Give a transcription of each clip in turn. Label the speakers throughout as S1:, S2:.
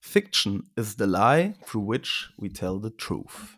S1: Fiction is the lie through which we tell the truth.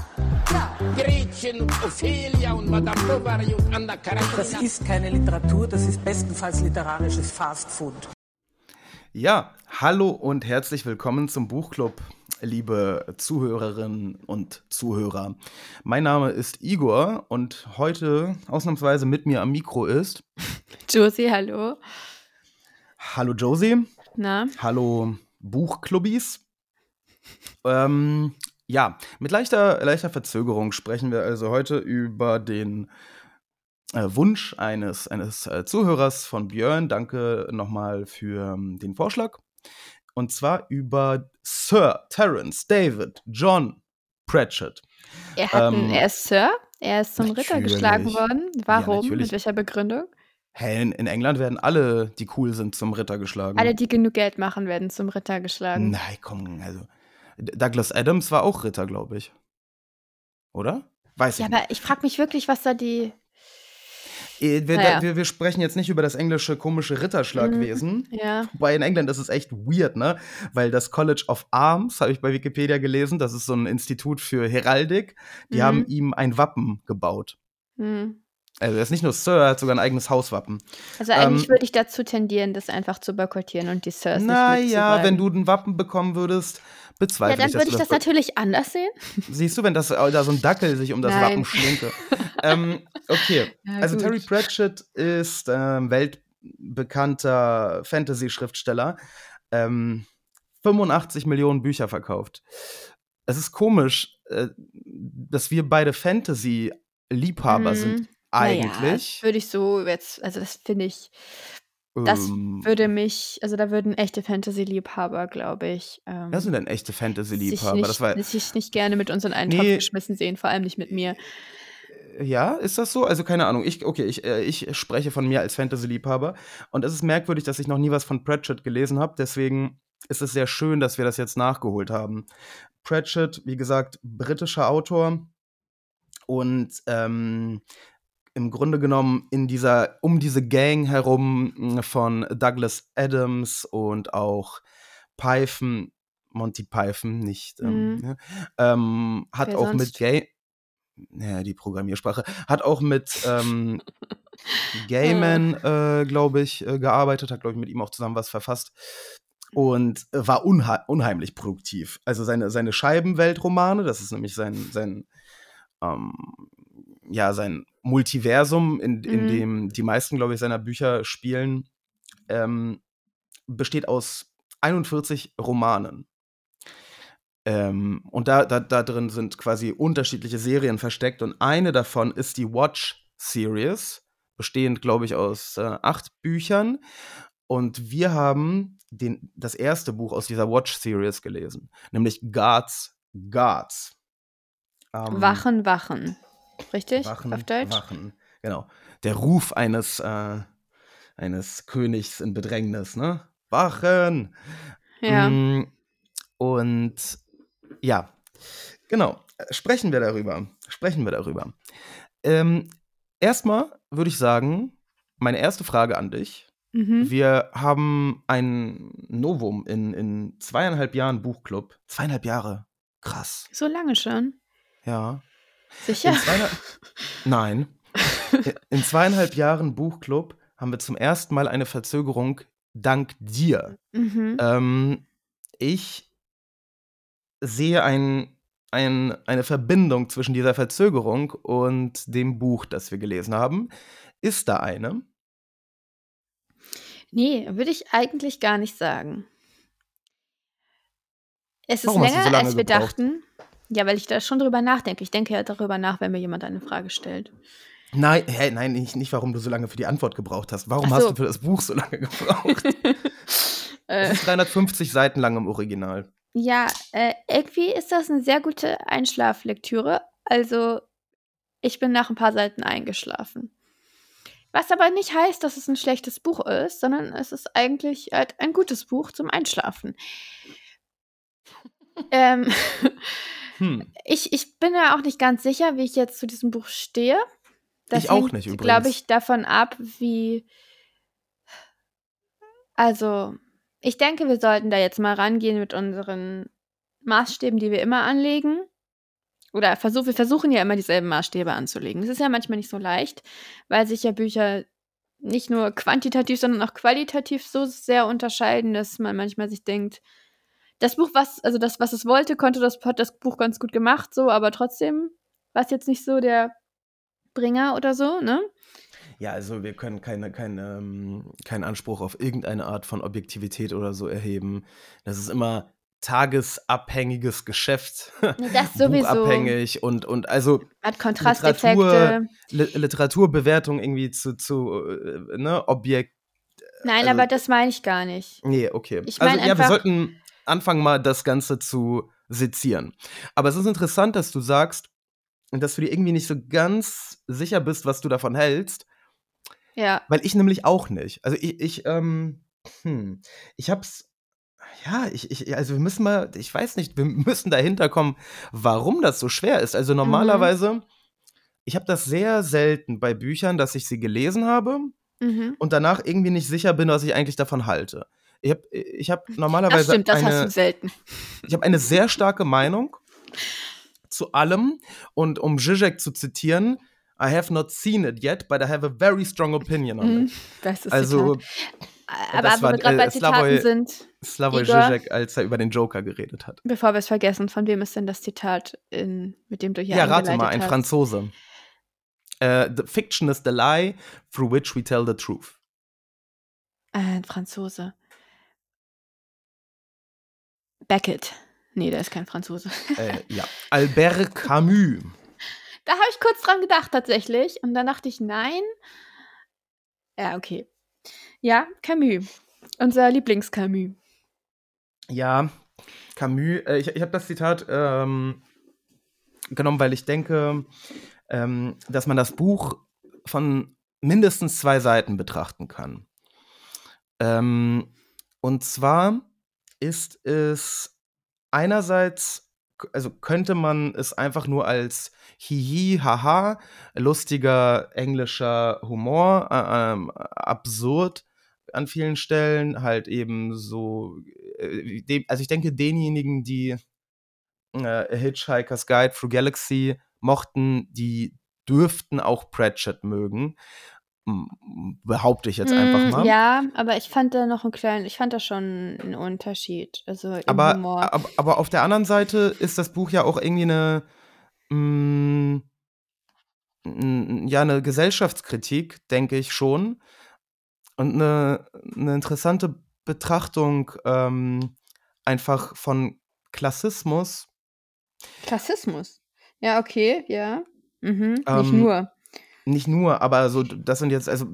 S2: Gretchen und Ophelia und Madame Bovary und Anna Karenina.
S3: Das ist keine Literatur, das ist bestenfalls literarisches Fastfood.
S1: Ja, hallo und herzlich willkommen zum Buchclub, liebe Zuhörerinnen und Zuhörer. Mein Name ist Igor und heute ausnahmsweise mit mir am Mikro ist.
S4: Josie, hallo.
S1: Hallo Josie.
S4: Na?
S1: Hallo Buchclubbies. Ähm, ja, mit leichter, leichter Verzögerung sprechen wir also heute über den äh, Wunsch eines, eines äh, Zuhörers von Björn. Danke nochmal für ähm, den Vorschlag. Und zwar über Sir Terence David John Pratchett.
S4: Er, hat
S1: Ähm,
S4: er ist Sir, er ist zum Ritter
S1: natürlich.
S4: geschlagen worden. Warum?
S1: natürlich.
S4: Mit welcher Begründung?
S1: In, in England werden alle, die cool sind, zum Ritter geschlagen.
S4: Alle, die genug Geld machen, werden zum Ritter geschlagen.
S1: Nein, komm, also. Douglas Adams war auch Ritter, glaube ich. Oder? Weiß
S4: Ja,
S1: ich nicht.
S4: aber ich frage mich wirklich, was da die.
S1: Äh, Wir,
S4: naja.
S1: wir, wir sprechen jetzt nicht über das englische komische Ritterschlagwesen.
S4: Ja.
S1: Wobei in England ist es echt weird, ne? Weil das College of Arms, habe ich bei Wikipedia gelesen, das ist so ein Institut für Heraldik, die
S4: Mhm.
S1: haben ihm ein Wappen gebaut.
S4: Hm.
S1: Also er ist nicht nur Sir, er hat sogar ein eigenes Hauswappen.
S4: Also eigentlich
S1: Ähm,
S4: würde ich dazu tendieren, das einfach zu boykottieren und die Sirs nicht
S1: Naja, wenn du ein Wappen bekommen würdest,
S4: Ja,
S1: bezweifle
S4: dann
S1: ich,
S4: würde ich
S1: du
S4: das natürlich anders sehen.
S1: Siehst du, wenn das, äh, da so ein Dackel sich um das
S4: Nein.
S1: Wappen schlinke. ähm, okay,
S4: Ja,
S1: also
S4: gut.
S1: Terry Pratchett ist ähm, weltbekannter Fantasy-Schriftsteller. Ähm, 85 Millionen Bücher verkauft. Es ist komisch, äh, dass wir beide Fantasy-Liebhaber
S4: Mhm.
S1: sind.
S4: Naja,
S1: Eigentlich.
S4: das würde ich so jetzt, also das finde ich, das
S1: Ähm,
S4: würde mich, also da würden echte Fantasy-Liebhaber, glaube ich, ähm,
S1: wer sind denn echte Fantasy-Liebhaber? Das war,
S4: sich nicht gerne mit uns in einen Topf
S1: Nee.
S4: geschmissen sehen, vor allem nicht mit mir.
S1: Ja, ist das so? Also keine Ahnung. Ich, okay, ich, äh, ich spreche von mir als Fantasy-Liebhaber. Und es ist merkwürdig, dass ich noch nie was von Pratchett gelesen habe. Deswegen ist es sehr schön, dass wir das jetzt nachgeholt haben. Pratchett, wie gesagt, britischer Autor. Und ähm, im Grunde genommen in dieser, um diese Gang herum mh, von Douglas Adams und auch Python, Monty Python, nicht, ähm,
S4: Mhm.
S1: ne, ähm, hat
S4: Wer
S1: auch mit
S4: sonst?
S1: Gay, ja, die Programmiersprache, hat auch mit ähm, Gaiman, äh, glaube ich, äh, gearbeitet, hat, glaube ich, mit ihm auch zusammen was verfasst und äh, war unhe unheimlich produktiv. Also seine, seine Scheibenweltromane, das ist nämlich sein, sein, ähm, ja, sein Multiversum, in, in
S4: Mhm.
S1: dem die meisten, glaube ich, seiner Bücher spielen, ähm, besteht aus 41 Romanen. Ähm, und da, da, da drin sind quasi unterschiedliche Serien versteckt und eine davon ist die Watch Series, bestehend, glaube ich, aus äh, acht Büchern. Und wir haben den, das erste Buch aus dieser Watch Series gelesen, nämlich Guards Guards. Ähm,
S4: Wachen, Wachen. Richtig?
S1: Wachen,
S4: Auf Deutsch?
S1: Wachen. Genau. Der Ruf eines, äh, eines Königs in Bedrängnis, ne? Wachen!
S4: Ja.
S1: Mm, Und ja, genau. Sprechen wir darüber. Sprechen wir darüber. Ähm, erstmal würde ich sagen, meine erste Frage an dich.
S4: Mhm.
S1: Wir haben ein Novum in, in zweieinhalb Jahren Buchclub. Zweieinhalb Jahre. Krass.
S4: So lange schon.
S1: Ja.
S4: Sicher?
S1: Nein. In zweieinhalb Jahren Buchclub haben wir zum ersten Mal eine Verzögerung dank dir.
S4: Mhm.
S1: Ähm, ich sehe ein, ein, eine Verbindung zwischen dieser Verzögerung und dem Buch, das wir gelesen haben. Ist da eine?
S4: Nee, würde ich eigentlich gar nicht sagen. Es ist
S1: Warum
S4: länger,
S1: so
S4: als wir
S1: gebraucht?
S4: dachten. Ja, weil ich da schon drüber nachdenke. Ich denke ja darüber nach, wenn mir jemand eine Frage stellt.
S1: Nein, hä, nein, nicht, nicht, warum du so lange für die Antwort gebraucht hast. Warum
S4: Ach
S1: hast
S4: so.
S1: du für das Buch so lange gebraucht?
S4: Äh,
S1: Es ist 350 Seiten lang im Original.
S4: Ja, äh, irgendwie ist das eine sehr gute Einschlaflektüre. Also, ich bin nach ein paar Seiten eingeschlafen. Was aber nicht heißt, dass es ein schlechtes Buch ist, sondern es ist eigentlich halt ein gutes Buch zum Einschlafen. Ähm,
S1: Hm.
S4: ich ich bin ja auch nicht ganz sicher, wie ich jetzt zu diesem Buch stehe. Das
S1: Ich auch nicht
S4: glaube
S1: übrigens.
S4: ich, davon ab, wie also, ich denke, wir sollten da jetzt mal rangehen mit unseren Maßstäben, die wir immer anlegen. Oder versuch wir versuchen ja immer dieselben Maßstäbe anzulegen. Das ist ja manchmal nicht so leicht, weil sich ja Bücher nicht nur quantitativ, sondern auch qualitativ so sehr unterscheiden, dass man manchmal sich denkt, das Buch, was also das, was es wollte, konnte das hat das Buch ganz gut gemacht so, aber trotzdem war's jetzt nicht so der Bringer oder so, ne?
S1: Ja, also wir können keine, keine, ähm, keinen Anspruch auf irgendeine Art von Objektivität oder so erheben. Das ist immer tagesabhängiges Geschäft,
S4: das sowieso.
S1: buchabhängig und, und also
S4: Hat
S1: Literatur,
S4: Kontrasteffekte.
S1: Li Literaturbewertung irgendwie zu, zu äh, ne, Objekt.
S4: Nein,
S1: Also,
S4: aber das meine ich gar nicht.
S1: nee, okay.
S4: Ich
S1: Also
S4: meine
S1: ja, wir
S4: einfach
S1: sollten anfangen mal das Ganze zu sezieren. Aber es ist interessant, dass du sagst, dass du dir irgendwie nicht so ganz sicher bist, was du davon hältst.
S4: Ja.
S1: Weil ich nämlich auch nicht. Also ich, ich, ähm, hm, ich hab's, ja, ich, ich, also wir müssen mal, ich weiß nicht, wir müssen dahinter kommen, warum das so schwer ist. Also
S4: Mhm.
S1: normalerweise, ich habe das sehr selten bei Büchern, dass ich sie gelesen habe
S4: Mhm.
S1: und danach irgendwie nicht sicher bin, was ich eigentlich davon halte. Ich habe ich hab
S4: Das
S1: normalerweise
S4: stimmt, das hast du
S1: eine,
S4: selten.
S1: ich habe eine sehr starke Meinung zu allem und um Zizek zu zitieren, I have not seen it yet, but I have a very strong opinion on
S4: Mhm.
S1: it.
S4: Bestes
S1: Also,
S4: Zitat. Aber
S1: das war
S4: wir gerade bei
S1: äh,
S4: Zitaten
S1: Slavoj,
S4: sind,
S1: Slavoj
S4: Igor,
S1: Žižek, als er über den Joker geredet hat.
S4: bevor wir es vergessen, von wem ist denn das Zitat, in, mit dem du hier
S1: Ja, rate mal, ein
S4: hast?
S1: Franzose. Äh, the fiction is the lie through which we tell the truth.
S4: Ein Franzose. Beckett. Nee, der ist kein Franzose.
S1: Äh, ja. Albert Camus.
S4: Da habe ich kurz dran gedacht tatsächlich. Und dann dachte ich, nein. Ja, okay. Ja, Camus. Unser Lieblings-Camus.
S1: Ja, Camus. Äh, ich ich habe das Zitat ähm, genommen, weil ich denke, ähm, dass man das Buch von mindestens zwei Seiten betrachten kann. Ähm, und zwar ist es einerseits, also könnte man es einfach nur als Hihi, haha, lustiger englischer Humor, äh, ähm, absurd an vielen Stellen, halt eben so, äh, dem, also ich denke, denjenigen, die äh, Hitchhiker's Guide Through Galaxy mochten, die dürften auch Pratchett mögen. Behaupte ich jetzt einfach
S4: Mm,
S1: mal.
S4: ja, aber ich fand da noch einen kleinen, ich fand da schon einen Unterschied. Also
S1: Aber,
S4: Humor.
S1: aber, aber auf der anderen Seite ist das Buch ja auch irgendwie eine, mh, n- ja, eine Gesellschaftskritik, denke ich schon. Und eine, eine interessante Betrachtung ähm, einfach von Klassismus.
S4: Klassismus. Ja, okay, ja. Mhm, nicht
S1: Ähm,
S4: nur.
S1: Nicht nur, aber so, das sind jetzt, also,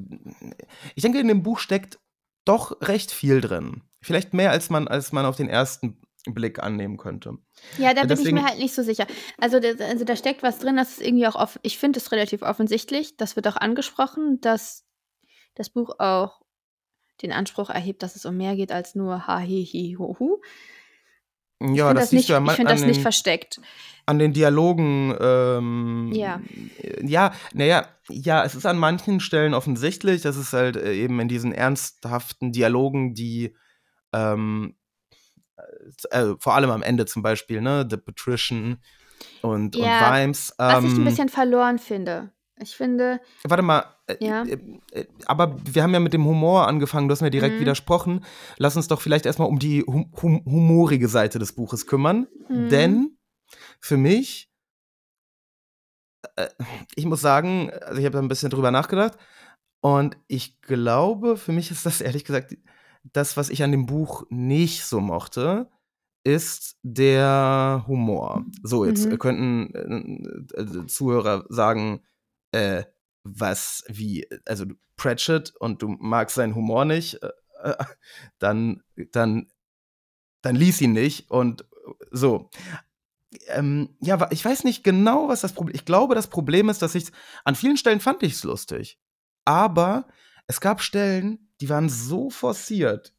S1: ich denke, in dem Buch steckt doch recht viel drin. Vielleicht mehr, als man, als man auf den ersten Blick annehmen könnte.
S4: Ja, da bin ich mir halt nicht so sicher. Also, da, also da steckt was drin, das ist irgendwie auch offen. Ich finde es relativ offensichtlich. Das wird auch angesprochen, dass das Buch auch den Anspruch erhebt, dass es um mehr geht als nur ha, hi, hi, ho, hu. Ich
S1: Ja,
S4: finde
S1: das
S4: das,
S1: siehst
S4: nicht,
S1: du ja
S4: ich
S1: ma-
S4: find
S1: an
S4: das nicht
S1: den-
S4: versteckt.
S1: An den Dialogen, ähm,
S4: Ja.
S1: ja, naja, ja, es ist an manchen Stellen offensichtlich, das ist halt äh, eben in diesen ernsthaften Dialogen, die, ähm, äh, vor allem am Ende zum Beispiel, ne, The Patrician und,
S4: Ja,
S1: und Vimes.
S4: Was ich ein
S1: ähm,
S4: bisschen verloren finde. Ich finde,
S1: Warte mal, äh,
S4: Ja.
S1: äh, äh, aber wir haben ja mit dem Humor angefangen, du hast mir direkt
S4: Mhm.
S1: widersprochen. Lass uns doch vielleicht erstmal um die hum hum humorige Seite des Buches kümmern.
S4: Mhm.
S1: Denn für mich, äh, ich muss sagen, also ich habe da ein bisschen drüber nachgedacht und ich glaube, für mich ist das ehrlich gesagt das, was ich an dem Buch nicht so mochte, ist der Humor. So, jetzt
S4: Mhm.
S1: könnten äh, Zuhörer sagen, äh, was, wie, also du- Pratchett und du magst seinen Humor nicht, äh, äh, dann, dann dann lies ihn nicht und so. Ähm, ja, ich weiß nicht genau, was das Problem Ich glaube, das Problem ist, dass ich an vielen Stellen fand ich es lustig. Aber es gab Stellen, die waren so forciert,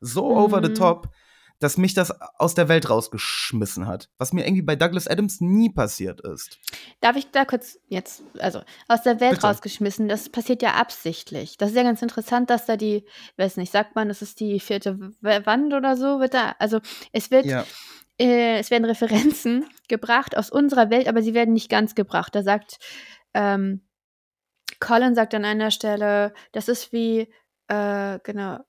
S1: so over the
S4: Mhm.
S1: top, dass mich das aus der Welt rausgeschmissen hat. Was mir irgendwie bei Douglas Adams nie passiert ist.
S4: Darf ich da kurz jetzt, also aus der Welt
S1: Bitte.
S4: rausgeschmissen, das passiert ja absichtlich. Das ist ja ganz interessant, dass da die, ich weiß nicht, sagt man, das ist die vierte Wand oder so, wird da, also es wird,
S1: Ja.
S4: äh, es werden Referenzen gebracht aus unserer Welt, aber sie werden nicht ganz gebracht. Da sagt, ähm, Colin sagt an einer Stelle, das ist wie, äh, genau,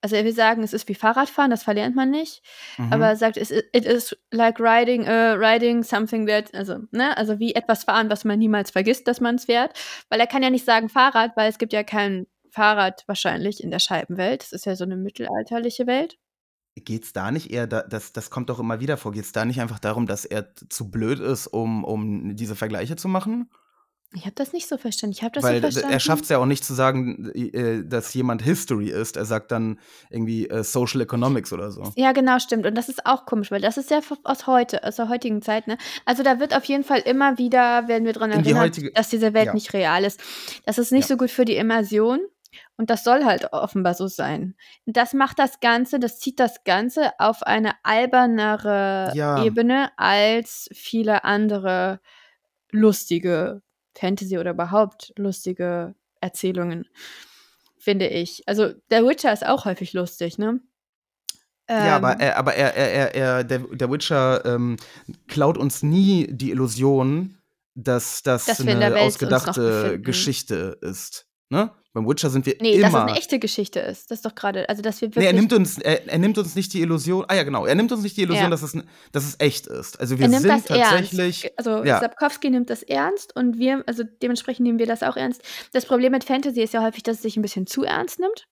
S4: also er will sagen, es ist wie Fahrradfahren, das verlernt man nicht.
S1: Mhm.
S4: Aber er sagt, es it is like riding, uh, riding something that, also, ne, also wie etwas fahren, was man niemals vergisst, dass man es fährt. Weil er kann ja nicht sagen Fahrrad, weil es gibt ja kein Fahrrad wahrscheinlich in der Scheibenwelt. Das ist ja so eine mittelalterliche Welt.
S1: Geht's da nicht eher, da, das, das kommt doch immer wieder vor, geht's da nicht einfach darum, dass er zu blöd ist, um, um diese Vergleiche zu machen?
S4: Ich habe das nicht so verstanden. Ich habe das
S1: Weil
S4: so verstanden.
S1: er schafft es ja auch nicht zu sagen, äh, dass jemand History ist. Er sagt dann irgendwie äh, Social Economics oder so.
S4: Ja, genau, stimmt. Und das ist auch komisch, weil das ist ja aus heute, aus der heutigen Zeit, ne? Also da wird auf jeden Fall immer wieder, werden wir daran
S1: In die
S4: erinnert, dass diese Welt
S1: ja.
S4: nicht real ist. Das ist nicht
S1: Ja.
S4: so gut für die Immersion. Und das soll halt offenbar so sein. Das macht das Ganze, das zieht das Ganze auf eine albernere
S1: Ja.
S4: Ebene als viele andere lustige Fantasy oder überhaupt lustige Erzählungen, finde ich. Also der Witcher ist auch häufig lustig, ne?
S1: ja, aber,
S4: Ähm,
S1: er, aber er, er, er, er, der, der Witcher ähm, klaut uns nie die Illusion, dass das
S4: Dass
S1: eine ausgedachte. Geschichte ist. Ne? Beim Witcher sind wir
S4: Nee,
S1: immer.
S4: dass es eine echte Geschichte ist. Das ist doch gerade, also dass wir wirklich.
S1: Nee, er nimmt uns, er, er nimmt uns nicht die Illusion. Ah ja, genau. Er nimmt uns nicht die Illusion,
S4: Ja.
S1: dass, es, dass es echt ist. Also wir
S4: er nimmt
S1: sind
S4: das
S1: tatsächlich.
S4: ernst. Also
S1: ja.
S4: Sapkowski nimmt das ernst und wir, also dementsprechend nehmen wir das auch ernst. Das Problem mit Fantasy ist ja häufig, dass es sich ein bisschen zu ernst nimmt.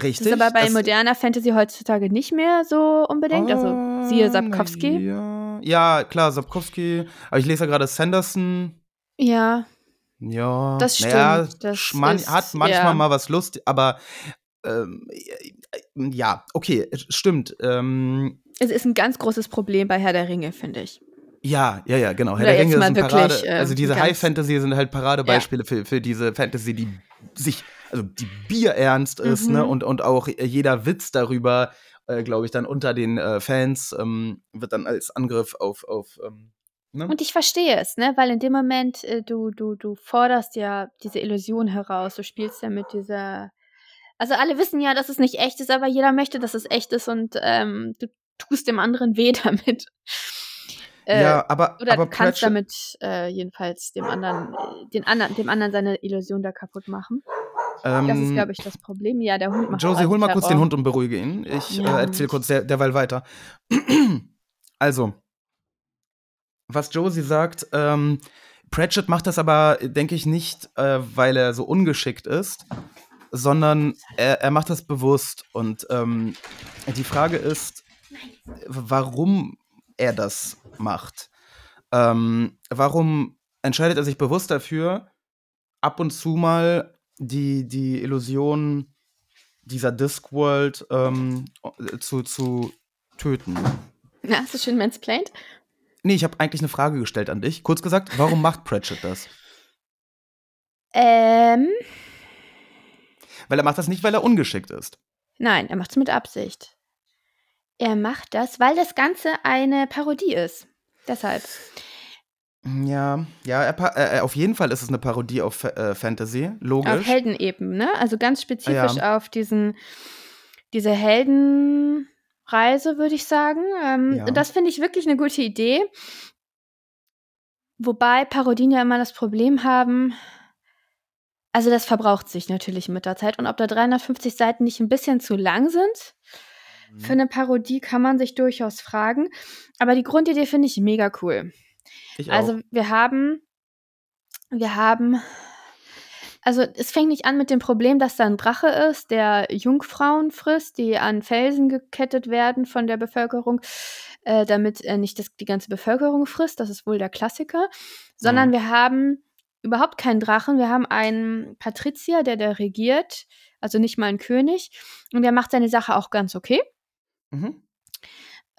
S1: Richtig.
S4: Das ist aber bei moderner Fantasy heutzutage nicht mehr so unbedingt. Also siehe
S1: Ah,
S4: Sapkowski.
S1: Ja. ja, klar, Sapkowski. Aber ich lese ja gerade Sanderson.
S4: Ja,
S1: Ja,
S4: Das stimmt, das
S1: schman-
S4: ist-
S1: hat manchmal
S4: ja.
S1: mal was Lust, aber ähm, ja, okay, stimmt. Ähm,
S4: es ist ein ganz großes Problem bei Herr der Ringe, finde ich.
S1: ja, ja, ja, genau. Herr
S4: Oder
S1: der Ringe ein
S4: wirklich,
S1: Parade.
S4: äh,
S1: also diese High Fantasy sind halt Paradebeispiele für, für diese Fantasy, die sich, also die bierernst ist,
S4: Mhm.
S1: ne? Und, und auch jeder Witz darüber, äh, glaube ich, dann unter den äh, Fans ähm, wird dann als Angriff auf, auf ähm, ne?
S4: Und ich verstehe es, ne? Weil in dem Moment, äh, du, du, du forderst ja diese Illusion heraus, du spielst ja mit dieser. Also alle wissen ja, dass es nicht echt ist, aber jeder möchte, dass es echt ist und ähm, du tust dem anderen weh damit. Äh,
S1: ja, aber,
S4: oder
S1: aber
S4: du kannst
S1: Pratchett-
S4: damit äh, jedenfalls dem anderen, den anderen, dem anderen seine Illusion da kaputt machen. Das ist,
S1: ähm,
S4: glaube ich, das Problem. Ja, der Hund macht
S1: Josie, hol mal kurz den Hund und beruhige ihn. Ich
S4: Ja,
S1: äh, erzähle kurz der, derweil weiter. also, was Josie sagt, ähm, Pratchett macht das aber, denke ich, nicht, äh, weil er so ungeschickt ist, sondern er, er macht das bewusst. Und ähm, die Frage ist, warum er das macht. Ähm, warum entscheidet er sich bewusst dafür, ab und zu mal die, die Illusion dieser Discworld ähm, zu, zu töten?
S4: Ja, hast du schön mansplained?
S1: Nee, ich habe eigentlich eine Frage gestellt an dich. Kurz gesagt, warum macht Pratchett das?
S4: Ähm,
S1: Weil er macht das nicht, weil er ungeschickt ist.
S4: nein, er macht es mit Absicht. Er macht das, weil das Ganze eine Parodie ist. Deshalb.
S1: Ja, ja, er, pa- äh, auf jeden Fall ist es eine Parodie auf äh, Fantasy, logisch.
S4: Auf Heldenebene, ne? Also ganz spezifisch
S1: Ja.
S4: auf diesen, diese Heldenreise, würde ich sagen. Ähm,
S1: Ja.
S4: Das finde ich wirklich eine gute Idee. Wobei Parodien ja immer das Problem haben, also das verbraucht sich natürlich mit der Zeit. Und ob da 350 Seiten nicht ein bisschen zu lang sind,
S1: Mhm.
S4: für eine Parodie kann man sich durchaus fragen. Aber die Grundidee finde ich mega cool.
S1: ich
S4: Also wir haben, wir haben, also es fängt nicht an mit dem Problem, dass da ein Drache ist, der Jungfrauen frisst, die an Felsen gekettet werden von der Bevölkerung, äh, damit er nicht das, die ganze Bevölkerung frisst. Das ist wohl der Klassiker. Sondern
S1: Mhm.
S4: wir haben überhaupt keinen Drachen. Wir haben einen Patrizier, der da regiert, also nicht mal ein König. Und der macht seine Sache auch ganz okay.
S1: Mhm.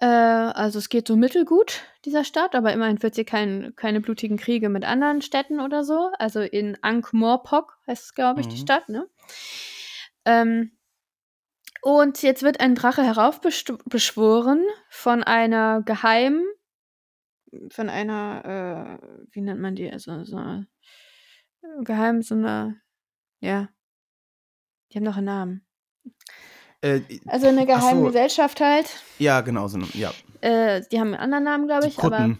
S4: Äh, also es geht so mittelgut dieser Stadt, aber immerhin führt sie kein, keine blutigen Kriege mit anderen Städten oder so. Also in Ankh-Morpok heißt es, glaube ich, die
S1: Mhm.
S4: Stadt, ne? Ähm, und jetzt wird ein Drache heraufbeschworen von einer geheimen, von einer, äh, wie nennt man die? Also so eine, geheim, so eine, ja, die haben noch einen Namen.
S1: Äh,
S4: Also eine geheime
S1: so,
S4: Gesellschaft halt.
S1: ja, genau, so, ja.
S4: Äh, die haben einen anderen Namen, glaube ich, aber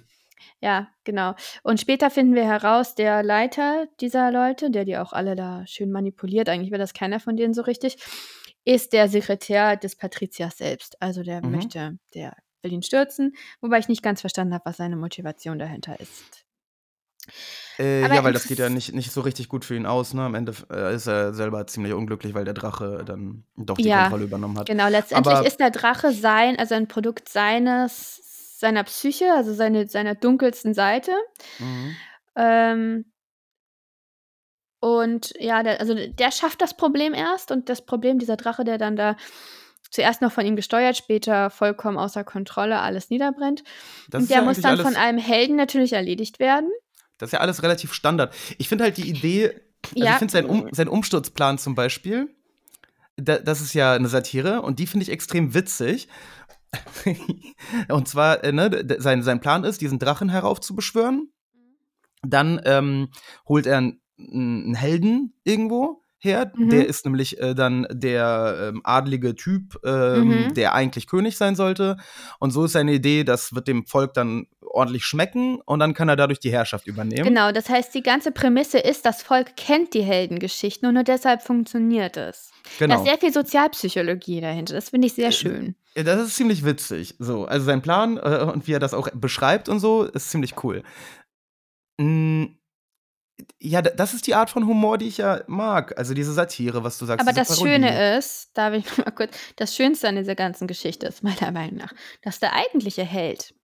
S4: ja, genau. Und später finden wir heraus, der Leiter dieser Leute, der die auch alle da schön manipuliert, eigentlich will das keiner von denen so richtig, ist der Sekretär des Patriziers selbst. Also der
S1: Mhm.
S4: möchte, der will ihn stürzen, wobei ich nicht ganz verstanden habe, was seine Motivation dahinter ist.
S1: Äh, ja, weil das geht ja nicht, nicht so richtig gut für ihn aus. Ne? Am Ende äh, ist er selber ziemlich unglücklich, weil der Drache dann doch die
S4: Ja,
S1: Kontrolle übernommen hat.
S4: genau. Letztendlich
S1: Aber
S4: ist der Drache sein, also ein Produkt seines, seiner Psyche, also seine, seiner dunkelsten Seite.
S1: mhm.
S4: Ähm, und ja, der, also der schafft das Problem erst und das Problem, dieser Drache, der dann da zuerst noch von ihm gesteuert, später vollkommen außer Kontrolle alles niederbrennt.
S1: das
S4: Und der
S1: ja
S4: muss dann von einem Helden natürlich erledigt werden.
S1: Das ist ja alles relativ Standard. Ich finde halt die Idee, also ich
S4: Ja,
S1: finde sein, um, sein Umsturzplan zum Beispiel, da, das ist ja eine Satire und die finde ich extrem witzig. und zwar, äh, ne, sein, sein Plan ist, diesen Drachen heraufzubeschwören. Dann ähm, holt er einen, einen Helden irgendwo her.
S4: Mhm.
S1: Der ist nämlich äh, dann der ähm, adlige Typ, ähm,
S4: Mhm.
S1: der eigentlich König sein sollte. Und so ist seine Idee, das wird dem Volk dann ordentlich schmecken und dann kann er dadurch die Herrschaft übernehmen.
S4: genau. Das heißt, die ganze Prämisse ist, das Volk kennt die Heldengeschichten und nur deshalb funktioniert es. Da
S1: Genau.
S4: ist sehr viel Sozialpsychologie dahinter. Das finde ich sehr schön.
S1: Ja, Das ist ziemlich witzig. So, also sein Plan äh, und wie er das auch beschreibt und so, ist ziemlich cool. Mm, ja, das ist die Art von Humor, die ich ja mag. Also diese Satire, was du sagst.
S4: Aber das
S1: Parodie.
S4: Schöne ist, darf ich mal kurz, das Schönste an dieser ganzen Geschichte ist meiner Meinung nach, dass der eigentliche Held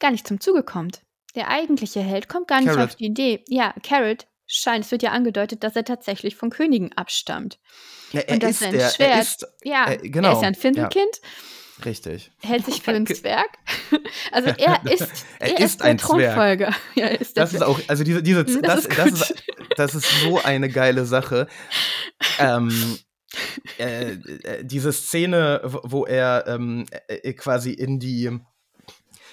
S4: gar nicht zum Zuge kommt. Der eigentliche Held kommt gar nicht
S1: Carrot.
S4: auf die Idee. Ja, Carrot scheint, es wird ja angedeutet, dass er tatsächlich von Königen abstammt.
S1: Ja, er
S4: Und dass
S1: ist
S4: sein
S1: der, er
S4: Schwert-
S1: ist,
S4: Ja,
S1: Äh,
S4: er ist
S1: genau,
S4: ja ein Findelkind,
S1: richtig.
S4: hält sich für einen
S1: Ge-
S4: Zwerg. Also er ist,
S1: Er
S4: er
S1: ist
S4: der
S1: ein.
S4: Thronfolger. Ja, er ist der
S1: Das ist auch, also diese, diese,
S4: Das
S1: das,
S4: ist
S1: das, ist, das ist so eine geile Sache. Ähm, äh, äh, diese Szene, wo- er ähm, äh, quasi in die,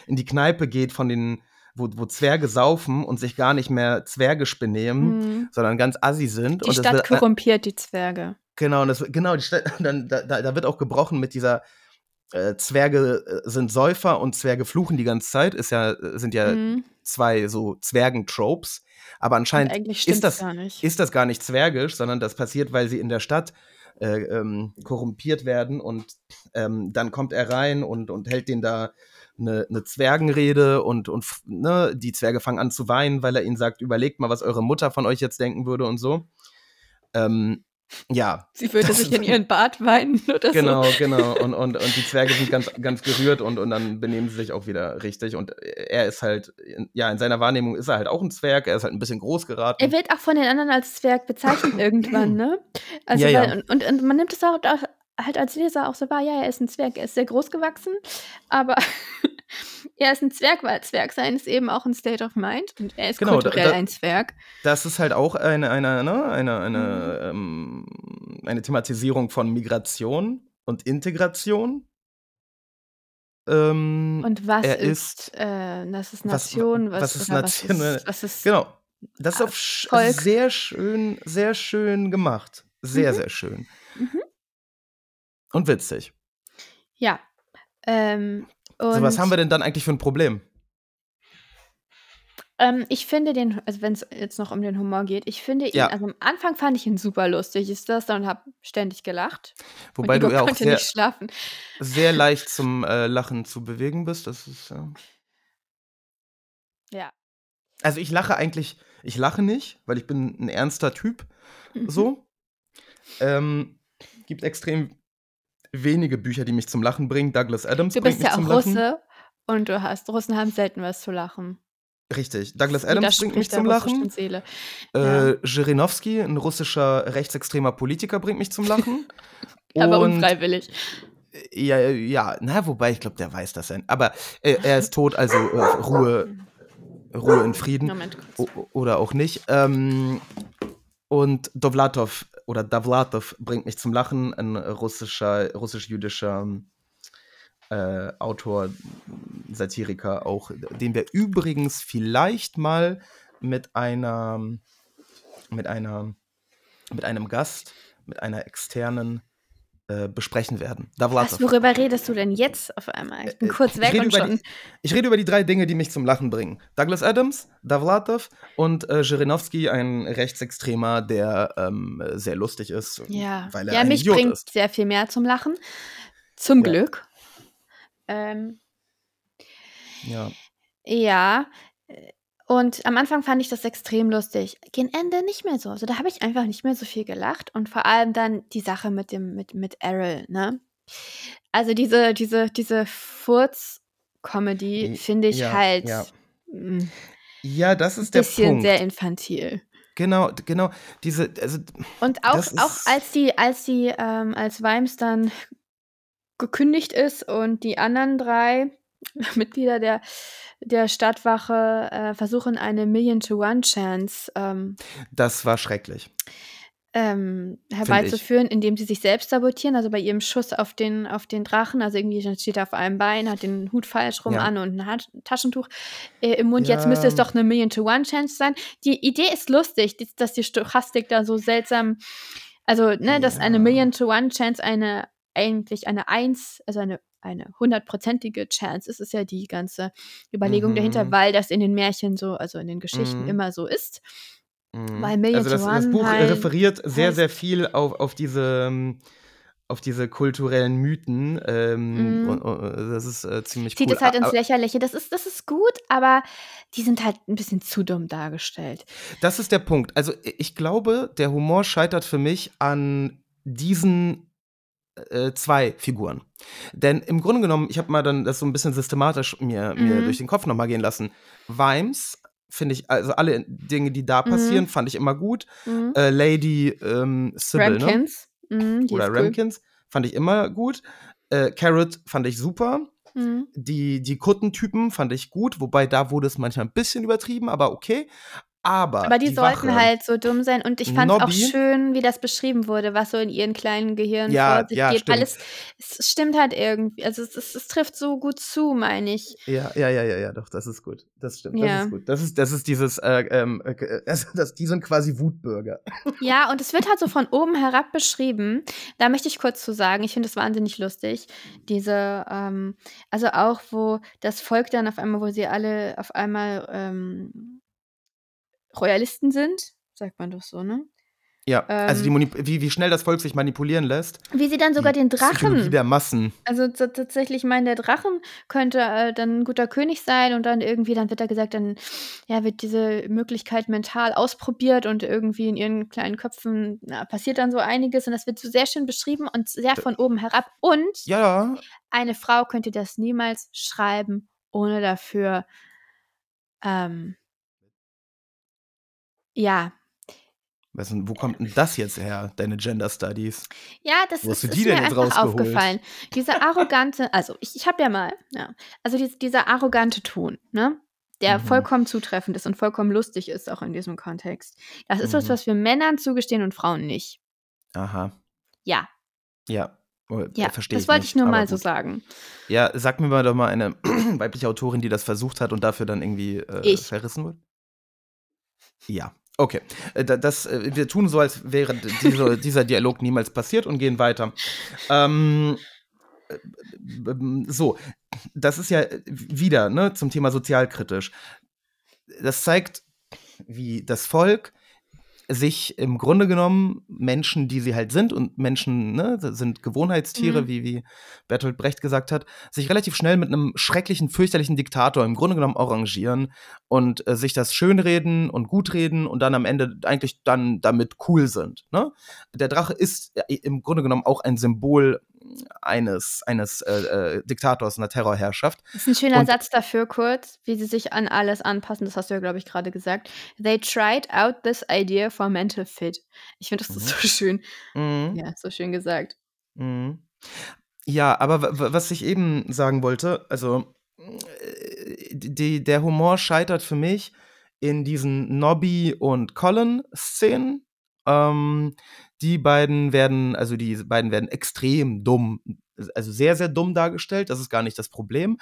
S1: in die Kneipe geht von den, wo, wo Zwerge saufen und sich gar nicht mehr zwergisch benehmen,
S4: Mhm.
S1: sondern ganz assi sind.
S4: Die
S1: und das
S4: Stadt
S1: äh,
S4: korrumpiert die Zwerge.
S1: Genau, und das, genau, die Stadt, dann, da, da da wird auch gebrochen mit dieser äh, Zwerge äh, sind Säufer und Zwerge fluchen die ganze Zeit. Ist ja, äh, sind ja
S4: Mhm.
S1: zwei so Zwergen-Tropes. Aber anscheinend ist das,
S4: gar nicht.
S1: ist das gar nicht zwergisch, sondern das passiert, weil sie in der Stadt äh, ähm, korrumpiert werden und ähm, dann kommt er rein und, und hält denen da eine, eine Zwergenrede und, und ne, die Zwerge fangen an zu weinen, weil er ihnen sagt, überlegt mal, was eure Mutter von euch jetzt denken würde und so. Ähm, ja,
S4: Sie würde sich in ihren Bart weinen oder
S1: Genau,
S4: so.
S1: genau. Und, und, und die Zwerge sind ganz, ganz gerührt und, und dann benehmen sie sich auch wieder richtig. Und er ist halt, ja, in seiner Wahrnehmung ist er halt auch ein Zwerg. Er ist halt ein bisschen groß geraten.
S4: Er wird auch von den anderen als Zwerg bezeichnet irgendwann, ne? Also,
S1: Ja, ja.
S4: weil, Und, und man nimmt es auch halt als Leser auch so wahr, ja, er ist ein Zwerg, er ist sehr groß gewachsen, aber er ist ein Zwerg, weil Zwerg sein ist eben auch ein State of Mind und er ist
S1: Genau,
S4: kulturell
S1: da-
S4: ein Zwerg.
S1: Das ist halt auch eine, eine, ne, eine, eine,
S4: Mhm.
S1: ähm, eine Thematisierung von Migration und Integration. Ähm,
S4: Und was
S1: er
S4: ist, äh, das ist
S1: was-
S4: Nation, was,
S1: was ist
S4: oder
S1: Nation?
S4: Was ist, was ist
S1: genau. Das ist auf
S4: Volk.
S1: sehr schön, sehr schön gemacht. Sehr,
S4: Mhm.
S1: sehr schön. Und witzig.
S4: Ja. Ähm,
S1: So, was haben wir denn dann eigentlich für ein Problem?
S4: Ähm, ich finde den, also wenn es jetzt noch um den Humor geht, ich finde ihn,
S1: Ja.
S4: also am Anfang fand ich ihn super lustig, ist das und habe ständig gelacht.
S1: Wobei du ja auch sehr,
S4: nicht schlafen.
S1: sehr leicht zum äh, Lachen zu bewegen bist. Das ist ja.
S4: Ja.
S1: Also ich lache eigentlich, ich lache nicht, weil ich bin ein ernster Typ.
S4: Mhm.
S1: So. Ähm, gibt extrem wenige Bücher, die mich zum Lachen bringen. Douglas Adams
S4: Du
S1: bringt
S4: bist
S1: mich
S4: ja
S1: zum
S4: auch
S1: Lachen.
S4: Russe und du hast, Russen haben selten was zu lachen.
S1: Richtig. Douglas Adams bringt mich zum Lachen.
S4: Seele. Ja.
S1: Äh, Zhirinovsky, ein russischer rechtsextremer Politiker, bringt mich zum Lachen.
S4: Aber
S1: Und-
S4: unfreiwillig.
S1: Ja, ja, na, wobei, ich glaube, der weiß das ja. Aber äh, er ist tot, also äh, Ruhe, Ruhe in Frieden.
S4: Moment kurz.
S1: O oder auch nicht. Ähm, und Dovlatov oder Davlatov bringt mich zum Lachen, ein russischer, russisch-jüdischer äh, Autor, Satiriker auch, den wir übrigens vielleicht mal mit einer, mit einer, mit einem Gast, mit einer externen äh, besprechen werden.
S4: Was, worüber redest du denn jetzt auf einmal? Ich bin
S1: Äh,
S4: kurz weg und schon.
S1: Die, ich rede über die drei Dinge, die mich zum Lachen bringen. Douglas Adams, Davlatov und äh, Zhirinovsky, ein Rechtsextremer, der ähm, sehr lustig ist,
S4: Ja,
S1: weil er
S4: ja
S1: ein
S4: mich
S1: Idiot
S4: bringt
S1: ist.
S4: sehr viel mehr zum Lachen. Zum
S1: Ja.
S4: Glück. Ähm,
S1: Ja.
S4: ja. Und am Anfang fand ich das extrem lustig. Gegen Ende nicht mehr so. Also da habe ich einfach nicht mehr so viel gelacht. Und vor allem dann die Sache mit dem, mit, mit Errol, ne? Also diese, diese, diese Furz-Comedy finde ich
S1: ja,
S4: halt
S1: ja.
S4: mm,
S1: ja, das ist der
S4: bisschen
S1: Punkt.
S4: sehr infantil.
S1: Genau, genau. Diese, also,
S4: Und auch, auch als die, als die, ähm, als Weims dann gekündigt ist und die anderen drei Mitglieder der, der Stadtwache äh, versuchen, eine Million-to-One-Chance ähm,
S1: das war schrecklich.
S4: ähm, herbeizuführen, indem sie sich selbst sabotieren. Also bei ihrem Schuss auf den, auf den Drachen, also irgendwie steht er auf einem Bein, hat den Hut falsch rum
S1: Ja.
S4: an und ein Hat Taschentuch äh, im Mund. Jetzt
S1: Ja.
S4: müsste es doch eine Million-to-One-Chance sein. Die Idee ist lustig, dass die Stochastik da so seltsam, also ne, dass eine
S1: Ja.
S4: Million-to-One-Chance eine eigentlich eine Eins, also eine eine hundertprozentige Chance ist, ist ja die ganze Überlegung
S1: Mhm.
S4: dahinter, weil das in den Märchen so, also in den Geschichten
S1: Mhm.
S4: immer so ist.
S1: Mhm.
S4: Weil Million
S1: also das,
S4: to
S1: das Buch
S4: halt
S1: referiert sehr, sehr viel auf, auf diese ähm, auf diese kulturellen Mythen. Ähm,
S4: Mhm.
S1: und, und, das ist äh, ziemlich
S4: zieht
S1: cool.
S4: es halt ins Lächerliche. Das ist, das ist gut, aber die sind halt ein bisschen zu dumm dargestellt.
S1: das ist der Punkt. Also ich glaube, der Humor scheitert für mich an diesen äh, zwei Figuren. Denn im Grunde genommen, ich habe mal dann das so ein bisschen systematisch mir, mir
S4: Mhm.
S1: durch den Kopf nochmal gehen lassen. Vimes finde ich, also alle Dinge, die da passieren,
S4: Mhm.
S1: fand ich immer gut.
S4: Mhm.
S1: Äh, Lady ähm, Sybil, ne?
S4: Ramkins. Mhm, die
S1: oder
S4: ist cool.
S1: Ramkins fand ich immer gut. Äh, Carrot fand ich super.
S4: Mhm.
S1: Die, die Kuttentypen fand ich gut, wobei da wurde es manchmal ein bisschen übertrieben, aber okay. Aber,
S4: Aber die, sollten
S1: Wache,
S4: halt so dumm sein. Und ich fand es auch schön, wie das beschrieben wurde, was so in ihren kleinen Gehirnen
S1: Ja,
S4: vor sich
S1: ja,
S4: geht.
S1: stimmt.
S4: Weil es, stimmt halt irgendwie. Also es, es, es trifft so gut zu, meine ich.
S1: Ja, ja, ja, ja, ja, doch, das ist gut. Das stimmt,
S4: Ja.
S1: das ist gut. Das ist, das ist dieses, äh, ähm, äh, also das, die sind quasi Wutbürger.
S4: Ja, und es wird halt so von oben herab beschrieben. Da möchte ich kurz zu sagen, ich finde es wahnsinnig lustig. Diese, ähm, also auch, wo das Volk dann auf einmal, wo sie alle auf einmal ähm, Royalisten sind, sagt man doch so, ne?
S1: Ja, also die
S4: Ähm.
S1: Manip wie, wie schnell das Volk sich manipulieren lässt.
S4: Wie sie dann sogar den
S1: Psychologie
S4: Drachen.
S1: der Massen.
S4: Also tatsächlich, ich meine, der Drachen könnte äh, dann ein guter König sein und dann irgendwie, dann wird da gesagt, dann ja, wird diese Möglichkeit mental ausprobiert und irgendwie in ihren kleinen Köpfen na, passiert dann so einiges und das wird so sehr schön beschrieben und sehr von oben herab. Und
S1: Ja,
S4: eine Frau könnte das niemals schreiben, ohne dafür, ähm, ja,
S1: was, wo kommt denn das jetzt her, deine Gender Studies?
S4: Ja, das
S1: Wo hast
S4: ist,
S1: du die
S4: ist
S1: denn
S4: mir
S1: jetzt
S4: einfach
S1: rausgeholt?
S4: aufgefallen. Dieser arrogante, also ich, ich habe ja mal, ja, also dies, dieser arrogante Ton, ne, der
S1: Mhm.
S4: vollkommen zutreffend ist und vollkommen lustig ist, auch in diesem Kontext. Das ist was,
S1: Mhm.
S4: was wir Männern zugestehen und Frauen nicht.
S1: Aha,
S4: Ja,
S1: ja. Oh,
S4: ja,
S1: verstehe
S4: das wollte
S1: nicht,
S4: ich nur
S1: aber
S4: mal so sagen.
S1: Ja, sag mir mal doch mal eine weibliche Autorin, die das versucht hat und dafür dann irgendwie äh, verrissen wurde. Ja, okay. Äh, da- Das, äh, wir tun so, als wäre dieser, dieser Dialog niemals passiert und gehen weiter. Ähm, äh, ähm, so, das ist ja wieder ne, zum Thema sozialkritisch. Das zeigt, wie das Volk sich im Grunde genommen Menschen, die sie halt sind und Menschen ne, sind Gewohnheitstiere,
S4: Mhm.
S1: wie, wie Bertolt Brecht gesagt hat, sich relativ schnell mit einem schrecklichen, fürchterlichen Diktator im Grunde genommen arrangieren und äh, sich das schönreden und gutreden und dann am Ende eigentlich dann damit cool sind. Ne? Der Drache ist äh, im Grunde genommen auch ein Symbol eines, eines äh, äh, Diktators, einer Terrorherrschaft.
S4: Das ist ein schöner
S1: Und-
S4: Satz dafür kurz, wie sie sich an alles anpassen. Das hast du ja, glaube ich, gerade gesagt. They tried out this idea for mental fit. Ich finde, das ist
S1: Mhm.
S4: so schön.
S1: Mhm.
S4: Ja, so schön gesagt.
S1: Mhm. Ja, aber was ich eben sagen wollte, also äh, die, der Humor scheitert für mich in diesen Nobby und Colin-Szenen. Ähm, die beiden werden, also die beiden werden extrem dumm, also sehr, sehr dumm dargestellt. Das ist gar nicht das Problem.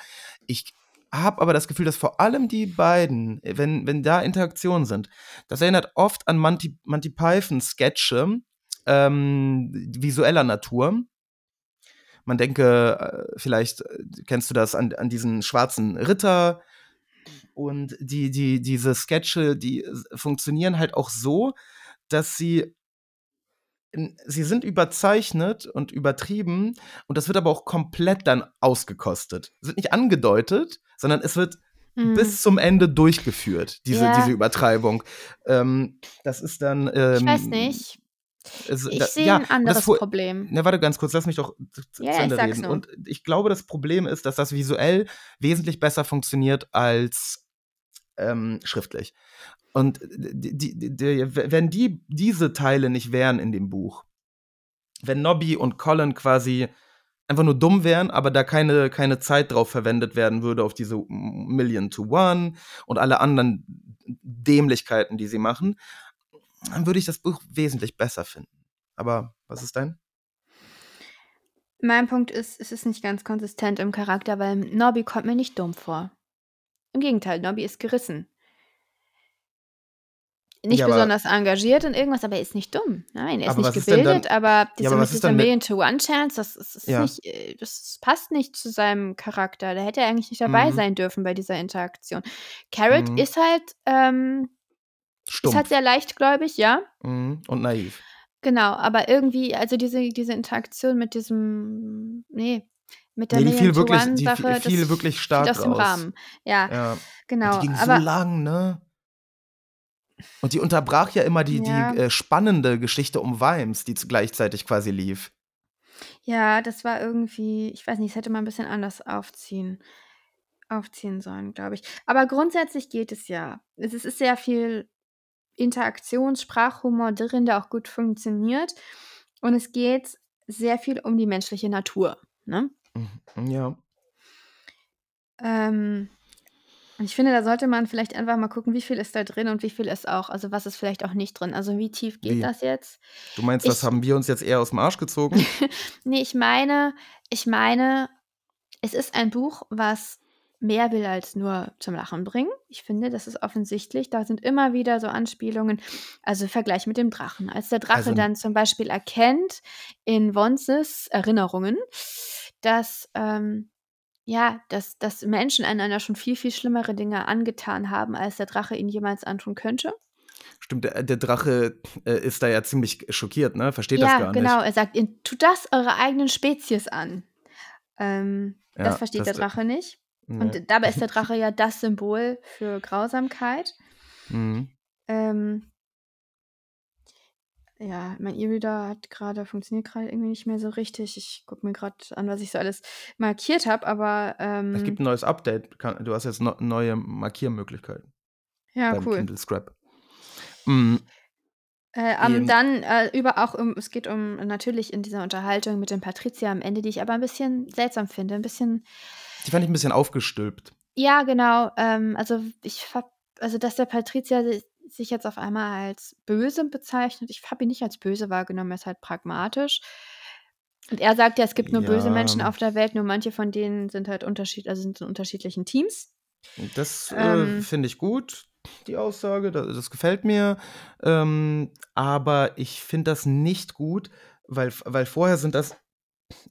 S1: Ich habe aber das Gefühl, dass vor allem die beiden, wenn, wenn da Interaktionen sind, das erinnert oft an Monty, Monty Python-Sketche ähm, visueller Natur. Man denke, äh, vielleicht äh, kennst du das an, an diesen schwarzen Ritter. Und die, die, diese Sketche, die äh, funktionieren halt auch so, dass sie sie sind überzeichnet und übertrieben und das wird aber auch komplett dann ausgekostet. Es wird nicht angedeutet, sondern es wird
S4: Mhm.
S1: bis zum Ende durchgeführt, diese,
S4: Ja.
S1: diese Übertreibung. Ähm, das ist dann. Ähm,
S4: ich weiß nicht.
S1: Es,
S4: Ich
S1: da,
S4: sehe
S1: ja,
S4: ein
S1: das
S4: anderes
S1: fu-
S4: Problem.
S1: Na, warte ganz kurz, lass mich doch zu zu
S4: Ja, ja,
S1: Ende reden.
S4: nur.
S1: Und ich glaube, das Problem ist, dass das visuell wesentlich besser funktioniert als ähm, schriftlich. Und die, die, die, wenn die diese Teile nicht wären in dem Buch, wenn Nobby und Colin quasi einfach nur dumm wären, aber da keine, keine Zeit drauf verwendet werden würde auf diese Million to One und alle anderen Dämlichkeiten, die sie machen, dann würde ich das Buch wesentlich besser finden. Aber was ist dein?
S4: Mein Punkt ist, es ist nicht ganz konsistent im Charakter, weil Nobby kommt mir nicht dumm vor. Im Gegenteil, Nobby ist gerissen. Nicht
S1: Ja,
S4: besonders engagiert in irgendwas, aber er ist nicht dumm. Nein, er ist nicht
S1: ist
S4: gebildet, aber diese,
S1: aber ist
S4: dieser
S1: dann mit-
S4: Million-to-One-Chance, das, ist, das, ist
S1: Ja.
S4: nicht, äh, das passt nicht zu seinem Charakter. Da hätte er eigentlich nicht dabei
S1: Mhm.
S4: sein dürfen bei dieser Interaktion. Carrot
S1: Mhm.
S4: ist halt, ähm, ist
S1: Stumpf
S4: halt sehr leichtgläubig, ja.
S1: Mhm. und naiv.
S4: Genau, aber irgendwie, also diese, diese Interaktion mit diesem, nee, mit der
S1: Nee, die fiel wirklich, die
S4: Million-to-One-Sache,
S1: fiel
S4: das
S1: wirklich stark
S4: aus dem
S1: raus.
S4: Rahmen. Ja,
S1: Ja.
S4: genau.
S1: Und die ging
S4: aber
S1: so lang, ne? Und die unterbrach ja immer die,
S4: Ja.
S1: die äh, spannende Geschichte um Vimes, die gleichzeitig quasi lief.
S4: ja, das war irgendwie, ich weiß nicht, das hätte man ein bisschen anders aufziehen, aufziehen sollen, glaube ich. Aber grundsätzlich geht es ja. Es ist, ist sehr viel Interaktions-, Sprachhumor drin, der auch gut funktioniert. Und es geht sehr viel um die menschliche Natur. Ne?
S1: Mhm. Ja.
S4: Ähm, und ich finde, da sollte man vielleicht einfach mal gucken, wie viel ist da drin und wie viel ist auch, also was ist vielleicht auch nicht drin. Also wie tief geht
S1: Wie?
S4: das jetzt?
S1: Du meinst, das
S4: Ich-
S1: haben wir uns jetzt eher aus dem Arsch gezogen?
S4: Nee, ich meine, ich meine, es ist ein Buch, was mehr will als nur zum Lachen bringen. Ich finde, das ist offensichtlich. Da sind immer wieder so Anspielungen, also Vergleich mit dem Drachen. Als der Drache
S1: Also-
S4: dann zum Beispiel erkennt in Wonses Erinnerungen, dass ähm, ja, dass, dass Menschen einander schon viel, viel schlimmere Dinge angetan haben, als der Drache ihnen jemals antun könnte.
S1: Stimmt, der, der Drache äh, ist da ja ziemlich schockiert, ne? Versteht das
S4: ja,
S1: gar
S4: genau.
S1: nicht.
S4: Er sagt, ihr tut das eurer eigenen Spezies an. Ähm,
S1: Ja,
S4: das versteht
S1: das-
S4: der Drache nicht.
S1: Nee.
S4: Und dabei ist der Drache ja das Symbol für Grausamkeit.
S1: Mhm.
S4: Ähm, ja, mein E-Reader hat gerade, funktioniert gerade irgendwie nicht mehr so richtig. Ich gucke mir gerade an, was ich so alles markiert habe, aber ähm,
S1: Es gibt ein neues Update. Du hast jetzt no neue Markiermöglichkeiten
S4: ja,
S1: beim
S4: cool.
S1: Kindle Scrap. Mhm.
S4: Äh,
S1: Eben.
S4: dann äh, über auch um, es geht um natürlich in dieser Unterhaltung mit dem Patricia am Ende, die ich aber ein bisschen seltsam finde, ein bisschen
S1: Die fand ich ein bisschen aufgestülpt.
S4: Ja, genau. Ähm, also ich hab, also dass der Patricia sich jetzt auf einmal als böse bezeichnet. Ich habe ihn nicht als böse wahrgenommen, er ist halt pragmatisch. Und er sagt ja, es gibt nur böse
S1: Ja.
S4: Menschen auf der Welt, nur manche von denen sind halt unterschied, also sind in unterschiedlichen Teams.
S1: Das äh,
S4: Ähm.
S1: finde ich gut, die Aussage. Das, das gefällt mir. Ähm, aber ich finde das nicht gut, weil, weil vorher sind das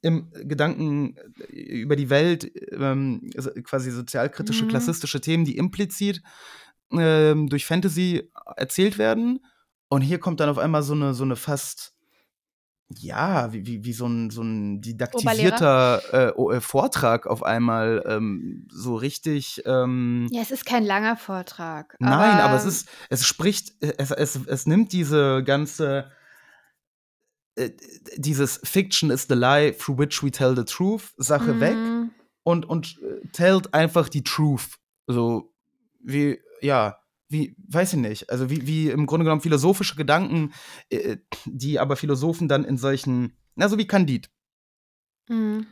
S1: im Gedanken äh, über die Welt ähm, quasi sozialkritische,
S4: Mhm.
S1: klassistische Themen, die implizit ähm, durch Fantasy erzählt werden. Und hier kommt dann auf einmal so eine, so eine fast, ja, wie, wie, wie so ein, so ein didaktisierter äh, äh, Vortrag auf einmal ähm, so richtig. Ähm,
S4: Ja, es ist kein langer Vortrag.
S1: Nein, aber es ist, es spricht, es, es, es nimmt diese ganze, äh, dieses Fiction is the lie through which we tell the truth Sache weg
S4: Mhm.
S1: und, und äh, tellt einfach die Truth. So, wie, ja, wie, weiß ich nicht, also wie, wie im Grunde genommen philosophische Gedanken, äh, die aber Philosophen dann in solchen, na, so wie Candide.
S4: Mhm.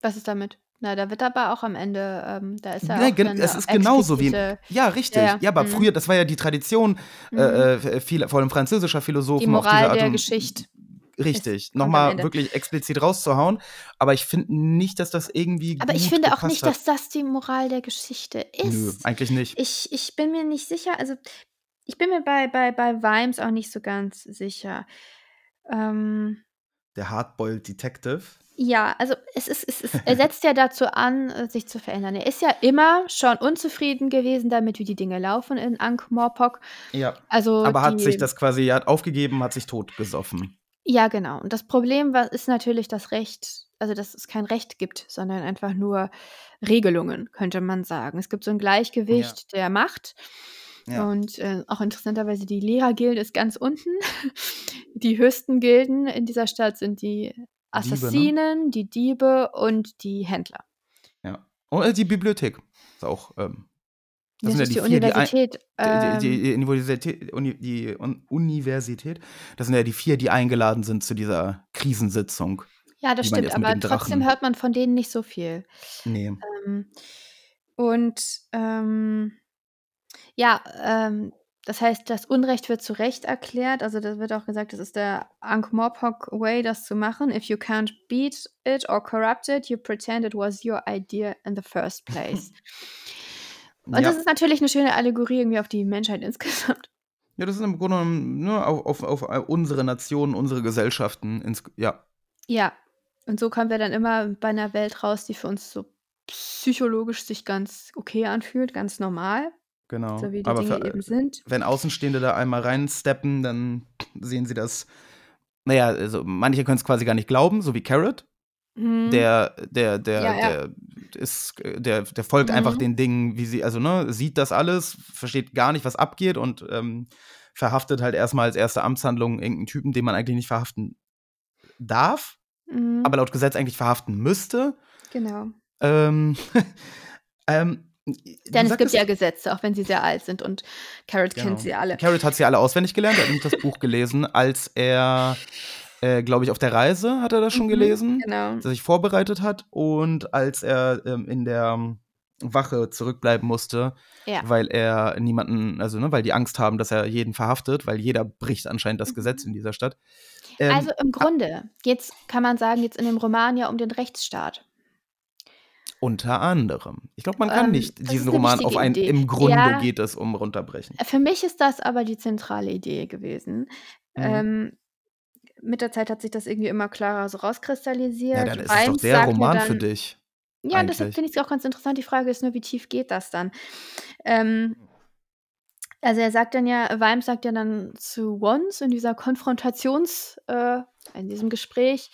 S4: Was ist damit? Na, da wird aber auch am Ende, ähm, da ist ja
S1: Nein,
S4: auch
S1: es ist genauso wie ja, richtig.
S4: ja,
S1: Ja, aber
S4: mhm.
S1: früher das war ja die Tradition, äh,
S4: Mhm.
S1: äh, vieler vor allem französischer
S4: Die
S1: Philosophen diese
S4: Moral
S1: Art
S4: der Geschichte
S1: richtig, noch
S4: kommt am
S1: mal
S4: Ende.
S1: wirklich explizit rauszuhauen. Aber ich finde nicht, dass das irgendwie
S4: Aber ich finde auch nicht,
S1: hat.
S4: dass das die Moral der Geschichte
S1: Nö,
S4: ist.
S1: eigentlich nicht.
S4: Ich ich bin mir nicht sicher also, ich bin mir bei bei bei Vimes auch nicht so ganz sicher. Ähm
S1: Der Hardboiled Detective.
S4: Ja, also es ist es ist er setzt ja dazu an, äh, sich zu verändern. Er ist ja immer schon unzufrieden gewesen damit, wie die Dinge laufen in Ankh-Morpork.
S1: Ja,
S4: Also
S1: aber hat sich das quasi er hat aufgegeben, hat sich totgesoffen.
S4: Ja, genau. Und das Problem wa ist natürlich das Recht also, dass es kein Recht gibt, sondern einfach nur Regelungen, könnte man sagen. Es gibt so 'n
S1: Ja.
S4: Gleichgewicht der Macht
S1: Ja.
S4: und, äh, auch interessanterweise die Lehrergilde ist ganz unten. Die höchsten Gilden in dieser Stadt sind die
S1: Diebe, ne?
S4: Assassinen, die Diebe und die Händler.
S1: Ja. Und, äh, die Bibliothek ist auch, ähm das
S4: Das
S1: sind ja
S4: ist
S1: die
S4: die
S1: 4, die ei
S4: Universität,
S1: die die
S4: ähm
S1: die Universität Uni die Un Universität, das sind ja die 4, die eingeladen sind zu dieser Krisensitzung,
S4: Ja, das stimmt, aber
S1: dem
S4: trotzdem hört man von denen nicht so viel.
S1: Ne.
S4: Ähm, und, ähm, ja, ähm, das heißt, das Unrecht wird zu Recht erklärt. Also, da wird auch gesagt, das ist der Ankh-Morpork Way, das zu machen. If you can't beat it or corrupt it, you pretend it was your idea in the first place. Und das
S1: Ja.
S4: ist natürlich 'ne schöne Allegorie irgendwie auf die Menschheit insgesamt.
S1: Ja, das ist im Grunde genommen, ne, auf auf auf, äh, unsere Nationen, unsere Gesellschaften ins ja.
S4: Ja, und so kommen wir dann immer bei 'ner Welt raus, die für uns so psychologisch sich ganz okay anfühlt, ganz normal,
S1: Genau.
S4: so wie die
S1: Aber
S4: Dinge
S1: für
S4: eben sind.
S1: wenn Außenstehende da einmal reinsteppen, dann sehen sie das na ja, also, manche können's quasi gar nicht glauben, so wie Carrot.
S4: Mhm.
S1: Der der der
S4: Ja, ja.
S1: der ist der der folgt einfach
S4: Mhm.
S1: den Dingen, wie sie also, ne, sieht das alles, versteht gar nicht, was abgeht und, ähm, verhaftet halt erst mal als erste Amtshandlung irgend 'n Typen, den man eigentlich nicht verhaften darf,
S4: Mhm.
S1: aber laut Gesetz eigentlich verhaften müsste.
S4: Genau.
S1: Ähm, ähm,
S4: Denn es gibt ja Gesetze, auch wenn sie sehr alt sind und Carrot
S1: Genau.
S4: kennt sie alle.
S1: Carrot hat sie alle auswendig gelernt. Er hat nämlich das Buch gelesen, als er, äh, glaube ich, auf der Reise hat er das schon
S4: Mhm,
S1: gelesen,
S4: genau.
S1: dass er sich vorbereitet hat und als er, ähm, in der Wache zurückbleiben musste,
S4: Ja.
S1: weil er niemanden also, ne, weil die Angst haben, dass er jeden verhaftet, weil jeder bricht anscheinend das Gesetz
S4: Mhm.
S1: in dieser Stadt. Ähm,
S4: Also, im Grunde geht's kann man sagen, geht's in dem Roman ja um den Rechtsstaat.
S1: Unter anderem. Ich glaube, man kann
S4: Ähm,
S1: nicht diesen Roman auf
S4: wichtige
S1: ein
S4: Idee.
S1: im Grunde
S4: Ja.
S1: geht es um runterbrechen.
S4: Für mich ist das aber die zentrale Idee gewesen.
S1: Mhm.
S4: Ähm, mit der Zeit hat sich das irgendwie immer klarer so
S1: Ja,
S4: rauskristallisiert.
S1: dann ist es doch der Roman für
S4: dann
S1: dich
S4: Ja, deshalb
S1: eigentlich.
S4: finde ich's auch ganz interessant. Die Frage ist nur, wie tief geht das dann? Ähm also, er sagt dann ja Vimes sagt ja dann zu Once in dieser Konfrontations äh, in diesem Gespräch: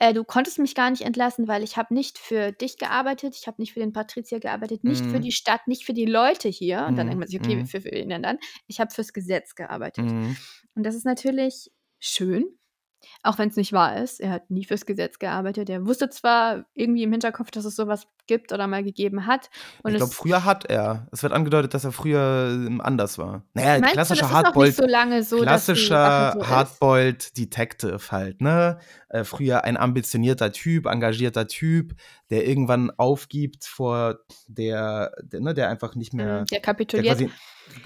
S4: „Äh, du konntest mich gar nicht entlassen, weil ich habe nicht für dich gearbeitet, ich habe nicht für den Patrizier gearbeitet, nicht für
S1: Mhm.
S4: die Stadt, nicht für die Leute hier.“ Und dann denkt
S1: Mhm,
S4: man sich: „Okay,
S1: mhm.
S4: für für denn dann?“ „Ich habe fürs Gesetz gearbeitet.“
S1: Mhm.
S4: Und das ist natürlich schön, auch wenn's nicht wahr ist. Er hat nie fürs Gesetz gearbeitet. Er wusste zwar irgendwie im Hinterkopf, dass es so was gibt oder mal gegeben hat und
S1: Ich glaube, früher hat er. Es wird angedeutet, dass er früher, ähm, anders war. Na ja,
S4: Meinst du, das
S1: klassischer
S4: nicht
S1: Hardboiled
S4: so lange so,
S1: klassischer
S4: so?
S1: Hardboiled Detective halt, ne? Äh, früher ein ambitionierter Typ, engagierter Typ, der irgendwann aufgibt vor der der ne, der einfach nicht
S4: Mhm,
S1: mehr
S4: der
S1: der
S4: kapituliert.
S1: quasi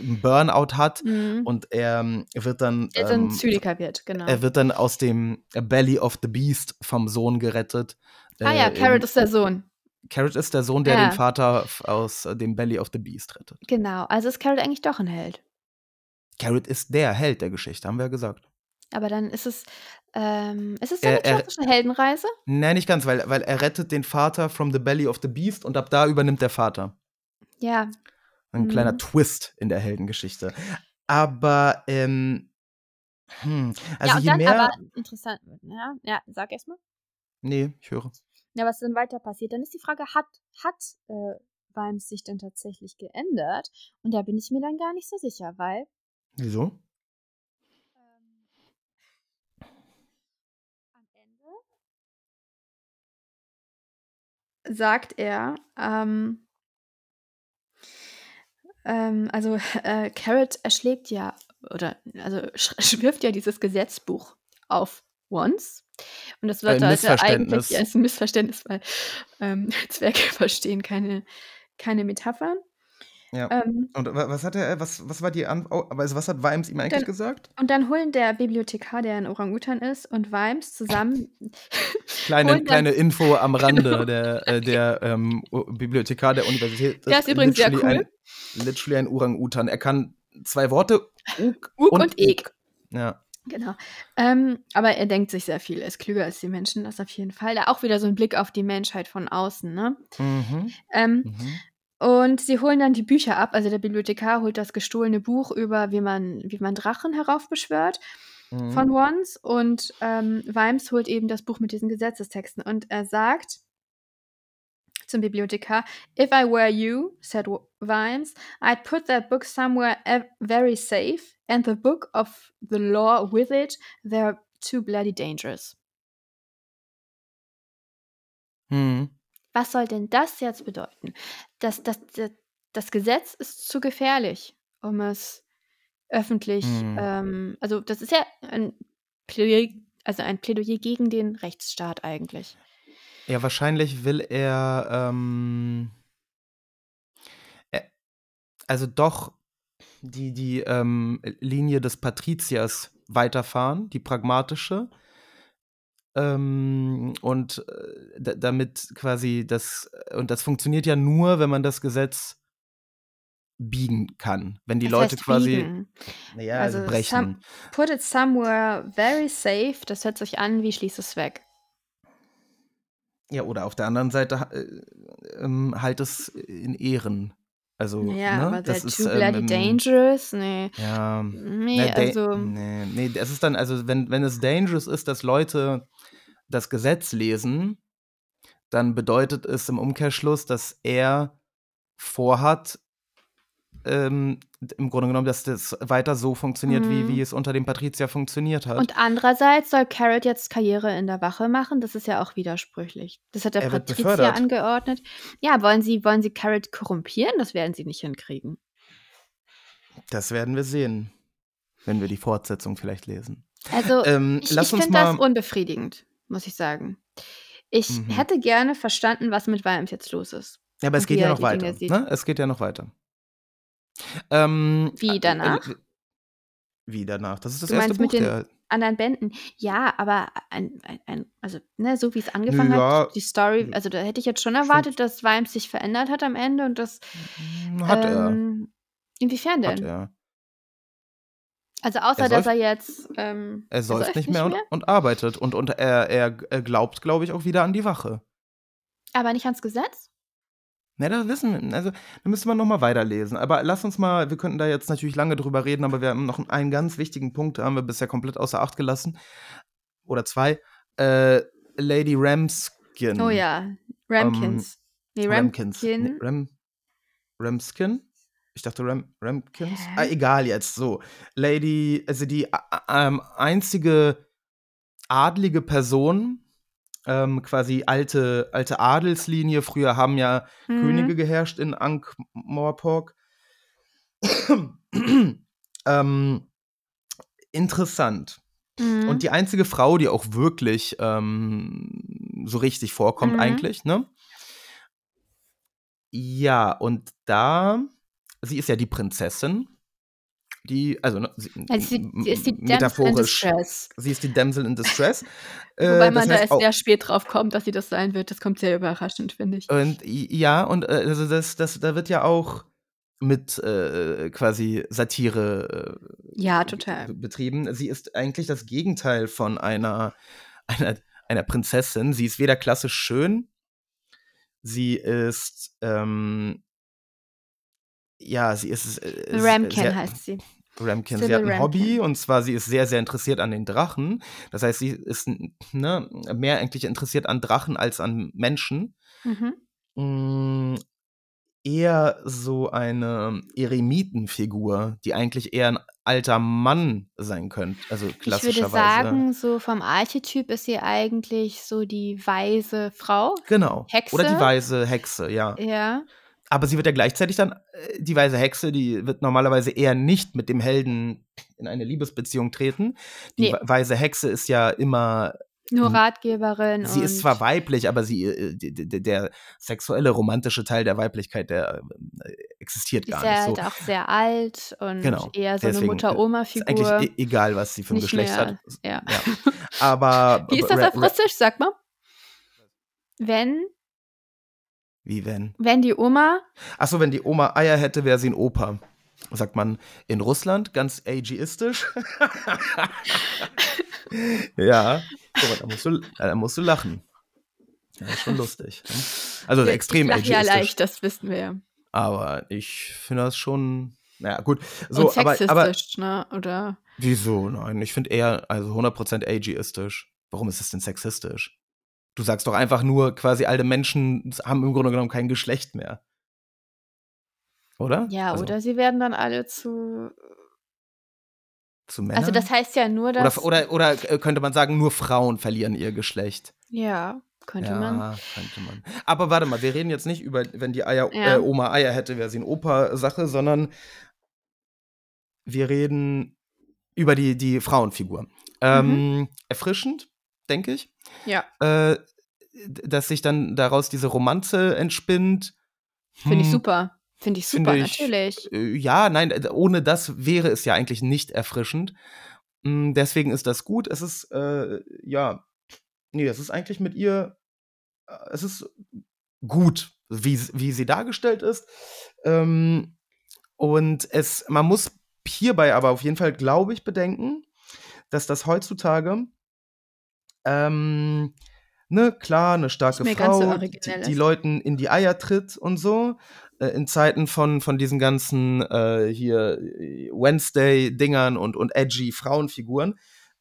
S1: 'n Burnout hat
S4: Mhm.
S1: und er, ähm, wird dann,
S4: Der 'n
S1: ähm
S4: Zyniker wird, genau.
S1: er wird dann aus dem Belly of the Beast vom Sohn gerettet.
S4: Ah ja,
S1: Äh,
S4: Carrot
S1: in
S4: ist der Sohn.
S1: Carrot ist der Sohn, der den
S4: Ja.
S1: Vater f aus äh, dem Belly of the Beast rettet.
S4: Genau, also ist Carrot eigentlich doch 'n Held.
S1: Carrot ist der Held der Geschichte, haben wir ja gesagt.
S4: Aber dann ist es ähm, ist es dann 'ne
S1: Er er
S4: klassische Heldenreise?
S1: Nein, nicht ganz, weil weil er rettet den Vater from the belly of the beast und ab da übernimmt der Vater.
S4: Ja.
S1: 'N kleiner
S4: Mhm.
S1: Twist in der Heldengeschichte. Aber, ähm, hm, also
S4: Ja, und
S1: je
S4: dann
S1: mehr
S4: aber interessant ja, ja, sag erst mal.
S1: Ne, ich höre.
S4: Ja, was dann weiter passiert? Dann ist die Frage, hat hat, äh, Vimes sich denn tatsächlich geändert? Und da bin ich mir dann gar nicht so sicher, weil
S1: Wieso?
S4: ähm am Ende sagt er, ähm ähm, also, äh, Carrot erschlägt ja oder also, sch wirft ja dieses Gesetzbuch auf Once Und das sollte also
S1: Missverständnis.
S4: eigentlich ein Missverständnis, weil ähm, Zwerge verstehen keine, keine Metaphern.
S1: Ja.
S4: Ähm,
S1: Und wa- was hat er, was, was war die Antwort? Oh, also was hat Vimes ihm eigentlich
S4: Dann-
S1: gesagt?
S4: und dann holen der Bibliothekar, der ein Orang-Utan ist, und Vimes zusammen.
S1: Kleine,
S4: dann-
S1: kleine Info am Rande.
S4: Genau.
S1: Der, äh, der ähm, Bibliothekar der Universität
S4: Der ist übrigens sehr cool.
S1: Ein, literally ein Orang-Utan. Er kann zwei Worte. Uk
S4: Uk und Ek.
S1: Ja.
S4: Genau. Ähm, aber er denkt sich sehr viel. Er ist klüger als die Menschen, das auf jeden Fall. Da auch wieder so ein Blick auf die Menschheit von außen. Ne?
S1: Mhm.
S4: Ähm,
S1: Mhm.
S4: Und sie holen dann die Bücher ab. Also der Bibliothekar holt das gestohlene Buch über, wie man, wie man Drachen heraufbeschwört
S1: Mhm.
S4: von Wands. Und ähm, Vimes holt eben das Buch mit diesen Gesetzestexten. Und er sagt zum Bibliothekar, If I were you, said Vimes, I'd put that book somewhere very safe and the book of the law with it, they're too bloody dangerous.
S1: Mhm.
S4: Was soll denn das jetzt bedeuten? Das, das, das, das Gesetz ist zu gefährlich, um es öffentlich,
S1: Hm.
S4: ähm, also das ist ja ein Plädoyer, also ein Plädoyer gegen den Rechtsstaat eigentlich.
S1: Ja, wahrscheinlich will er, ähm, er also doch die, die ähm, Linie des Patriziers weiterfahren, die pragmatische. Ähm, und äh, da- damit quasi das, und das funktioniert ja nur, wenn man das Gesetz biegen kann. Wenn die
S4: Was
S1: Leute quasi,
S4: biegen?
S1: naja, also,
S4: Also
S1: brechen.
S4: some, put it somewhere very safe, das hört sich an wie schließ es weg.
S1: Ja, oder auf der anderen Seite äh, ähm, halt es in Ehren. Also,
S4: Ja,
S1: ne?
S4: aber
S1: das
S4: they're
S1: ist,
S4: too bloody
S1: ähm,
S4: dangerous, nee.
S1: Ja,
S4: Nee,
S1: ne, da-
S4: also,
S1: nee, nee, das ist dann, also wenn, wenn es dangerous ist, dass Leute das Gesetz lesen, dann bedeutet es im Umkehrschluss, dass er vorhat, ähm, im Grunde genommen, dass das weiter so funktioniert, wie,
S4: Mhm.
S1: wie es unter dem Patrizier funktioniert hat.
S4: und andererseits soll Carrot jetzt Karriere in der Wache machen, das ist ja auch widersprüchlich. Das hat der
S1: Er
S4: Patrizier
S1: befördert.
S4: angeordnet. Ja, wollen sie, wollen sie Carrot korrumpieren? Das werden sie nicht hinkriegen.
S1: das werden wir sehen, wenn wir die Fortsetzung vielleicht lesen.
S4: Also,
S1: Ähm,
S4: ich, ich finde das unbefriedigend, muss ich sagen. Ich
S1: Mhm.
S4: hätte gerne verstanden, was mit Vimes jetzt los ist.
S1: Ja, aber es geht
S4: wie
S1: ja noch weiter. Ne? Es geht ja noch weiter. Ähm,
S4: Wie
S1: äh,
S4: danach?
S1: äh, Wie danach? Das ist das
S4: Du
S1: erste Buch
S4: mit den
S1: der.
S4: anderen Bänden. Ja, aber ein, ein, ein, also, ne, so wie es angefangen
S1: Ja,
S4: hat, die Story, also da hätte ich jetzt schon erwartet, dass Vimes sich verändert hat am Ende und das.
S1: Hat er.
S4: ähm, Inwiefern
S1: Hat
S4: denn?
S1: er.
S4: Also außer,
S1: Er
S4: dass er jetzt. Ähm,
S1: Er säuft
S4: säuft
S1: nicht mehr, Und, und arbeitet. Und, und er, er, er glaubt, glaube ich, auch wieder an die Wache.
S4: aber nicht ans Gesetz?
S1: Ne, das wissen wir. Also, da müsste man nochmal weiterlesen. Aber lass uns mal, wir könnten da jetzt natürlich lange drüber reden, aber wir haben noch einen ganz wichtigen Punkt, da haben wir bisher komplett außer Acht gelassen. Oder zwei. Äh, Lady Ramskin.
S4: Oh ja, Ramkins. nee,
S1: Ähm, Ramkins.
S4: Ramkin.
S1: Nee, Ram, Ramskin? Ich dachte Ram, Ramkins.
S4: Hä?
S1: Ah, egal jetzt. So. Lady, also die äh, ähm, einzige adlige Person, ähm, quasi alte, alte Adelslinie. Früher haben ja
S4: Mhm.
S1: Könige geherrscht in Ankh-Morpork. ähm, interessant.
S4: Mhm.
S1: Und die einzige Frau, die auch wirklich ähm, so richtig vorkommt,
S4: Mhm.
S1: eigentlich, ne? Ja, und da, sie ist ja die Prinzessin, die, also, ne, sie,
S4: Also sie, ist die
S1: m-
S4: Damsel in
S1: metaphorisch,
S4: Distress.
S1: sie ist die Damsel in Distress.
S4: Wobei
S1: äh,
S4: man
S1: das
S4: da
S1: heißt
S4: erst
S1: auch-
S4: sehr spät drauf kommt, dass sie das sein wird. Das kommt sehr überraschend, finde ich.
S1: Und ja, und äh, also das, das, da wird ja auch mit äh, quasi Satire äh,
S4: Ja, total.
S1: betrieben. Sie ist eigentlich das Gegenteil von einer, einer, einer Prinzessin. Sie ist weder klassisch schön, sie ist ähm, ja, sie ist äh,
S4: Ramkin
S1: sehr,
S4: heißt sie.
S1: Ramkin. Sie hat ein
S4: Ramkin.
S1: Hobby und zwar sie ist sehr, sehr interessiert an den Drachen. Das heißt, sie ist ne, mehr eigentlich interessiert an Drachen als an Menschen.
S4: Mhm.
S1: Mm, eher so eine Eremitenfigur, die eigentlich eher ein alter Mann sein könnte. Also
S4: Ich würde
S1: klassischerweise.
S4: sagen, so vom Archetyp ist sie eigentlich so die weise Frau.
S1: genau.
S4: Hexe?
S1: Oder die weise Hexe, ja.
S4: Ja.
S1: Aber sie wird ja gleichzeitig dann, äh, die weise Hexe, die wird normalerweise eher nicht mit dem Helden in eine Liebesbeziehung treten. Die
S4: Nee.
S1: we- weise Hexe ist ja immer
S4: Nur
S1: Hm.
S4: Ratgeberin
S1: Sie ist zwar weiblich, aber sie, äh, der sexuelle, romantische Teil der Weiblichkeit, der äh, existiert
S4: ist
S1: gar
S4: ja
S1: nicht
S4: halt
S1: so.
S4: auch sehr alt und
S1: Genau,
S4: eher so eine
S1: äh, Ist eigentlich
S4: Mutter-Oma-Figur.
S1: e egal, was sie für ein
S4: Nicht
S1: Geschlecht
S4: mehr,
S1: hat.
S4: ja.
S1: Ja. Aber
S4: Wie ist das auf Russisch? Sag mal. Wenn,
S1: Wie wenn?
S4: wenn die Oma,
S1: Achso, wenn die Oma Eier hätte, wäre sie ein Opa. Sagt man in Russland, ganz ageistisch. ja, so, da, musst du, da musst du lachen. Ja, ist schon lustig. Ne? Also extrem
S4: ich ja
S1: ageistisch.
S4: leicht, das wissen wir ja.
S1: Aber ich finde das schon. Naja, gut. So,
S4: und
S1: aber, aber
S4: sexistisch, ne? Oder
S1: wieso? Nein, ich finde eher, also 100% ageistisch. Warum ist es denn sexistisch? Du sagst doch einfach nur, quasi alte Menschen haben im Grunde genommen kein Geschlecht mehr. Oder?
S4: ja,
S1: also,
S4: oder sie werden dann alle zu.
S1: Zu Männern?
S4: Also das heißt ja nur, dass.
S1: oder, oder, oder könnte man sagen, nur Frauen verlieren ihr Geschlecht.
S4: ja, könnte
S1: ja,
S4: man.
S1: könnte man. Aber warte mal, wir reden jetzt nicht über, wenn die Eier,
S4: Ja.
S1: äh, Oma Eier hätte, wäre sie ein Opa-Sache, sondern wir reden über die, die Frauenfigur. Ähm, Erfrischend, denke ich.
S4: Ja,
S1: Äh, dass sich dann daraus diese Romanze entspinnt.
S4: finde ich
S1: Hm,
S4: super. Finde ich super,
S1: ich-
S4: natürlich.
S1: äh, Ja, nein, ohne das wäre es ja eigentlich nicht erfrischend. Mm, Deswegen ist das gut. Es ist, äh, ja, nee, es ist eigentlich mit ihr, äh, es ist gut, wie, wie sie dargestellt ist. Ähm, und es, man muss hierbei aber auf jeden Fall, glaube ich, bedenken, dass das heutzutage, ähm, ne, klar, eine starke Frau, die, die. Leuten in die Eier tritt und so. Äh, in Zeiten von, von diesen ganzen äh, hier Wednesday-Dingern und, und edgy Frauenfiguren,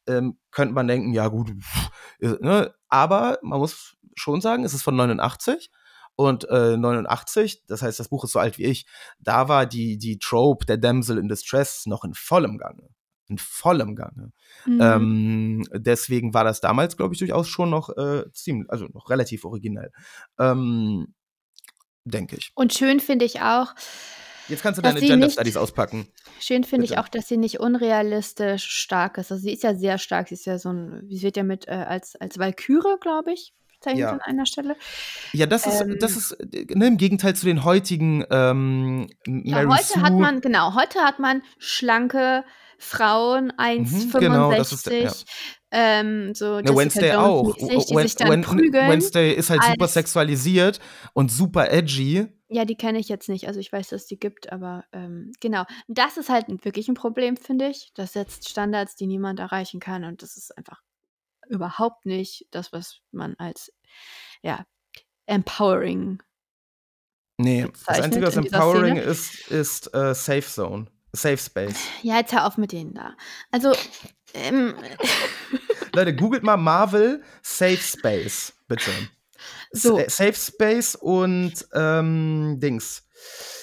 S1: ähm, könnte man denken, ja gut, pff, äh, ne? aber man muss schon sagen, es ist von 89 und äh, 89, das heißt, das Buch ist so alt wie ich, da war die, die Trope der Damsel in Distress noch in vollem Gange. In vollem Gange.
S4: Mhm.
S1: Ähm, deswegen war das damals, glaube ich, durchaus schon noch äh, ziemlich, also noch relativ originell. Ähm, Denke ich.
S4: Und schön finde ich auch,
S1: Jetzt kannst du
S4: Dass
S1: deine Gender
S4: nicht-
S1: Studies auspacken.
S4: schön finde ich auch, dass sie nicht unrealistisch stark ist. Also sie ist ja sehr stark. Sie ist ja so ein, sie wird ja mit äh, als, als Valkyrie, glaube ich, bezeichnet
S1: Ja.
S4: an einer Stelle.
S1: Ja, das ist,
S4: Ähm,
S1: das ist äh, ne, im Gegenteil zu den heutigen ähm,
S4: Ja,
S1: Mary
S4: heute
S1: Sue.
S4: hat man, genau, heute hat man schlanke Frauen, 1,65,
S1: genau, das ist der- ja.
S4: ähm, so
S1: Ne, Wednesday auch.
S4: mäßig, die
S1: Wen-
S4: sich dann prügeln.
S1: Wednesday ist halt super sexualisiert und super edgy.
S4: Ja, die kenne ich jetzt nicht. Also ich weiß, dass die gibt, aber ähm, genau. Das ist halt wirklich ein Problem, finde ich. Das setzt Standards, die niemand erreichen kann. Und das ist einfach überhaupt nicht das, was man als ja, empowering.
S1: Nee, das Einzige, was empowering ist, ist äh, Safe Zone. Safe Space.
S4: Ja, jetzt hör auf mit denen da. Also, ähm,
S1: Leute, googelt mal Marvel Safe Space, bitte.
S4: So.
S1: S- äh, Safe Space und ähm, Dings.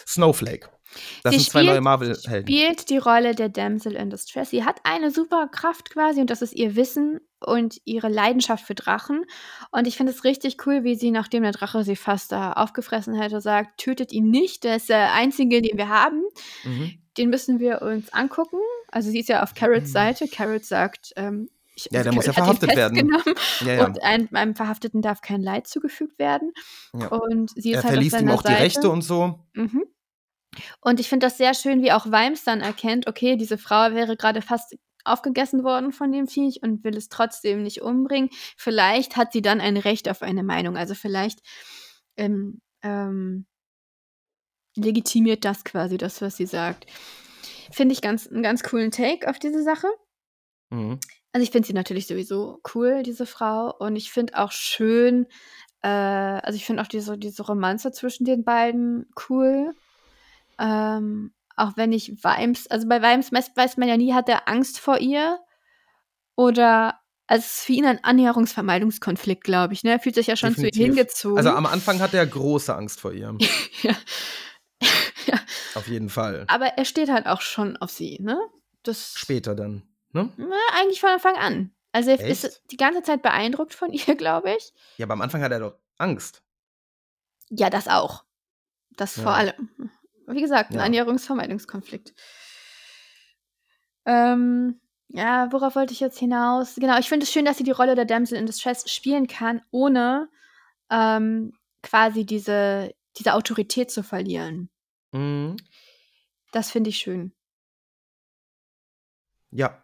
S1: Snowflake. Das
S4: Sie
S1: sind zwei
S4: spielt-
S1: neue Marvel-Helden.
S4: spielt die Rolle der Damsel in Distress. Sie hat eine super Kraft quasi und das ist ihr Wissen und ihre Leidenschaft für Drachen. Und ich finde es richtig cool, wie sie, nachdem der Drache sie fast da aufgefressen hätte, sagt, tötet ihn nicht, der ist der einzige, den wir haben.
S1: Mhm.
S4: Den müssen wir uns angucken. Also sie ist ja auf Carrots Seite. Carrot sagt, ähm, ich,
S1: Ja, der muss ja verhaftet werden. Ja, ja.
S4: Und einem, einem Verhafteten darf kein Leid zugefügt werden.
S1: Ja.
S4: Und sie ist
S1: Er
S4: halt auf
S1: verliest ihm auch die
S4: Seite.
S1: Rechte und so.
S4: Mhm. Und ich finde das sehr schön, wie auch Vimes dann erkennt, okay, diese Frau wäre gerade fast aufgegessen worden von dem Viech und will es trotzdem nicht umbringen. Vielleicht hat sie dann ein Recht auf eine Meinung. Also vielleicht ähm, ähm, legitimiert das quasi das, was sie sagt. Finde ich ganz, einen ganz coolen Take auf diese Sache.
S1: Mhm.
S4: Also ich finde sie natürlich sowieso cool, diese Frau. Und ich finde auch schön, äh, also ich finde auch diese, diese Romanze zwischen den beiden cool. Ähm, auch wenn ich Vimes, also bei Vimes weiß, weiß man ja nie, hat er Angst vor ihr? Oder, also es ist für ihn ein Annäherungsvermeidungskonflikt, glaube ich. Ne? Er fühlt sich ja schon zu ihr
S1: Definitiv.
S4: hingezogen.
S1: Also am Anfang hat er große Angst vor ihr.
S4: ja. ja.
S1: Auf jeden Fall.
S4: Aber er steht halt auch schon auf sie, ne? Das
S1: Später dann. Ne?
S4: Na, eigentlich von Anfang an. Also er
S1: Echt?
S4: ist die ganze Zeit beeindruckt von ihr, glaube ich.
S1: Ja, aber am Anfang hat er doch Angst.
S4: Ja, das auch. Das
S1: Ja.
S4: vor allem. Wie gesagt, ein
S1: Ja.
S4: Annäherungsvermeidungskonflikt. Ähm, Ja, worauf wollte ich jetzt hinaus? Genau, ich finde es schön, dass sie die Rolle der Damsel in Distress spielen kann, ohne ähm, quasi diese, diese Autorität zu verlieren.
S1: Mhm.
S4: Das finde ich schön.
S1: Ja,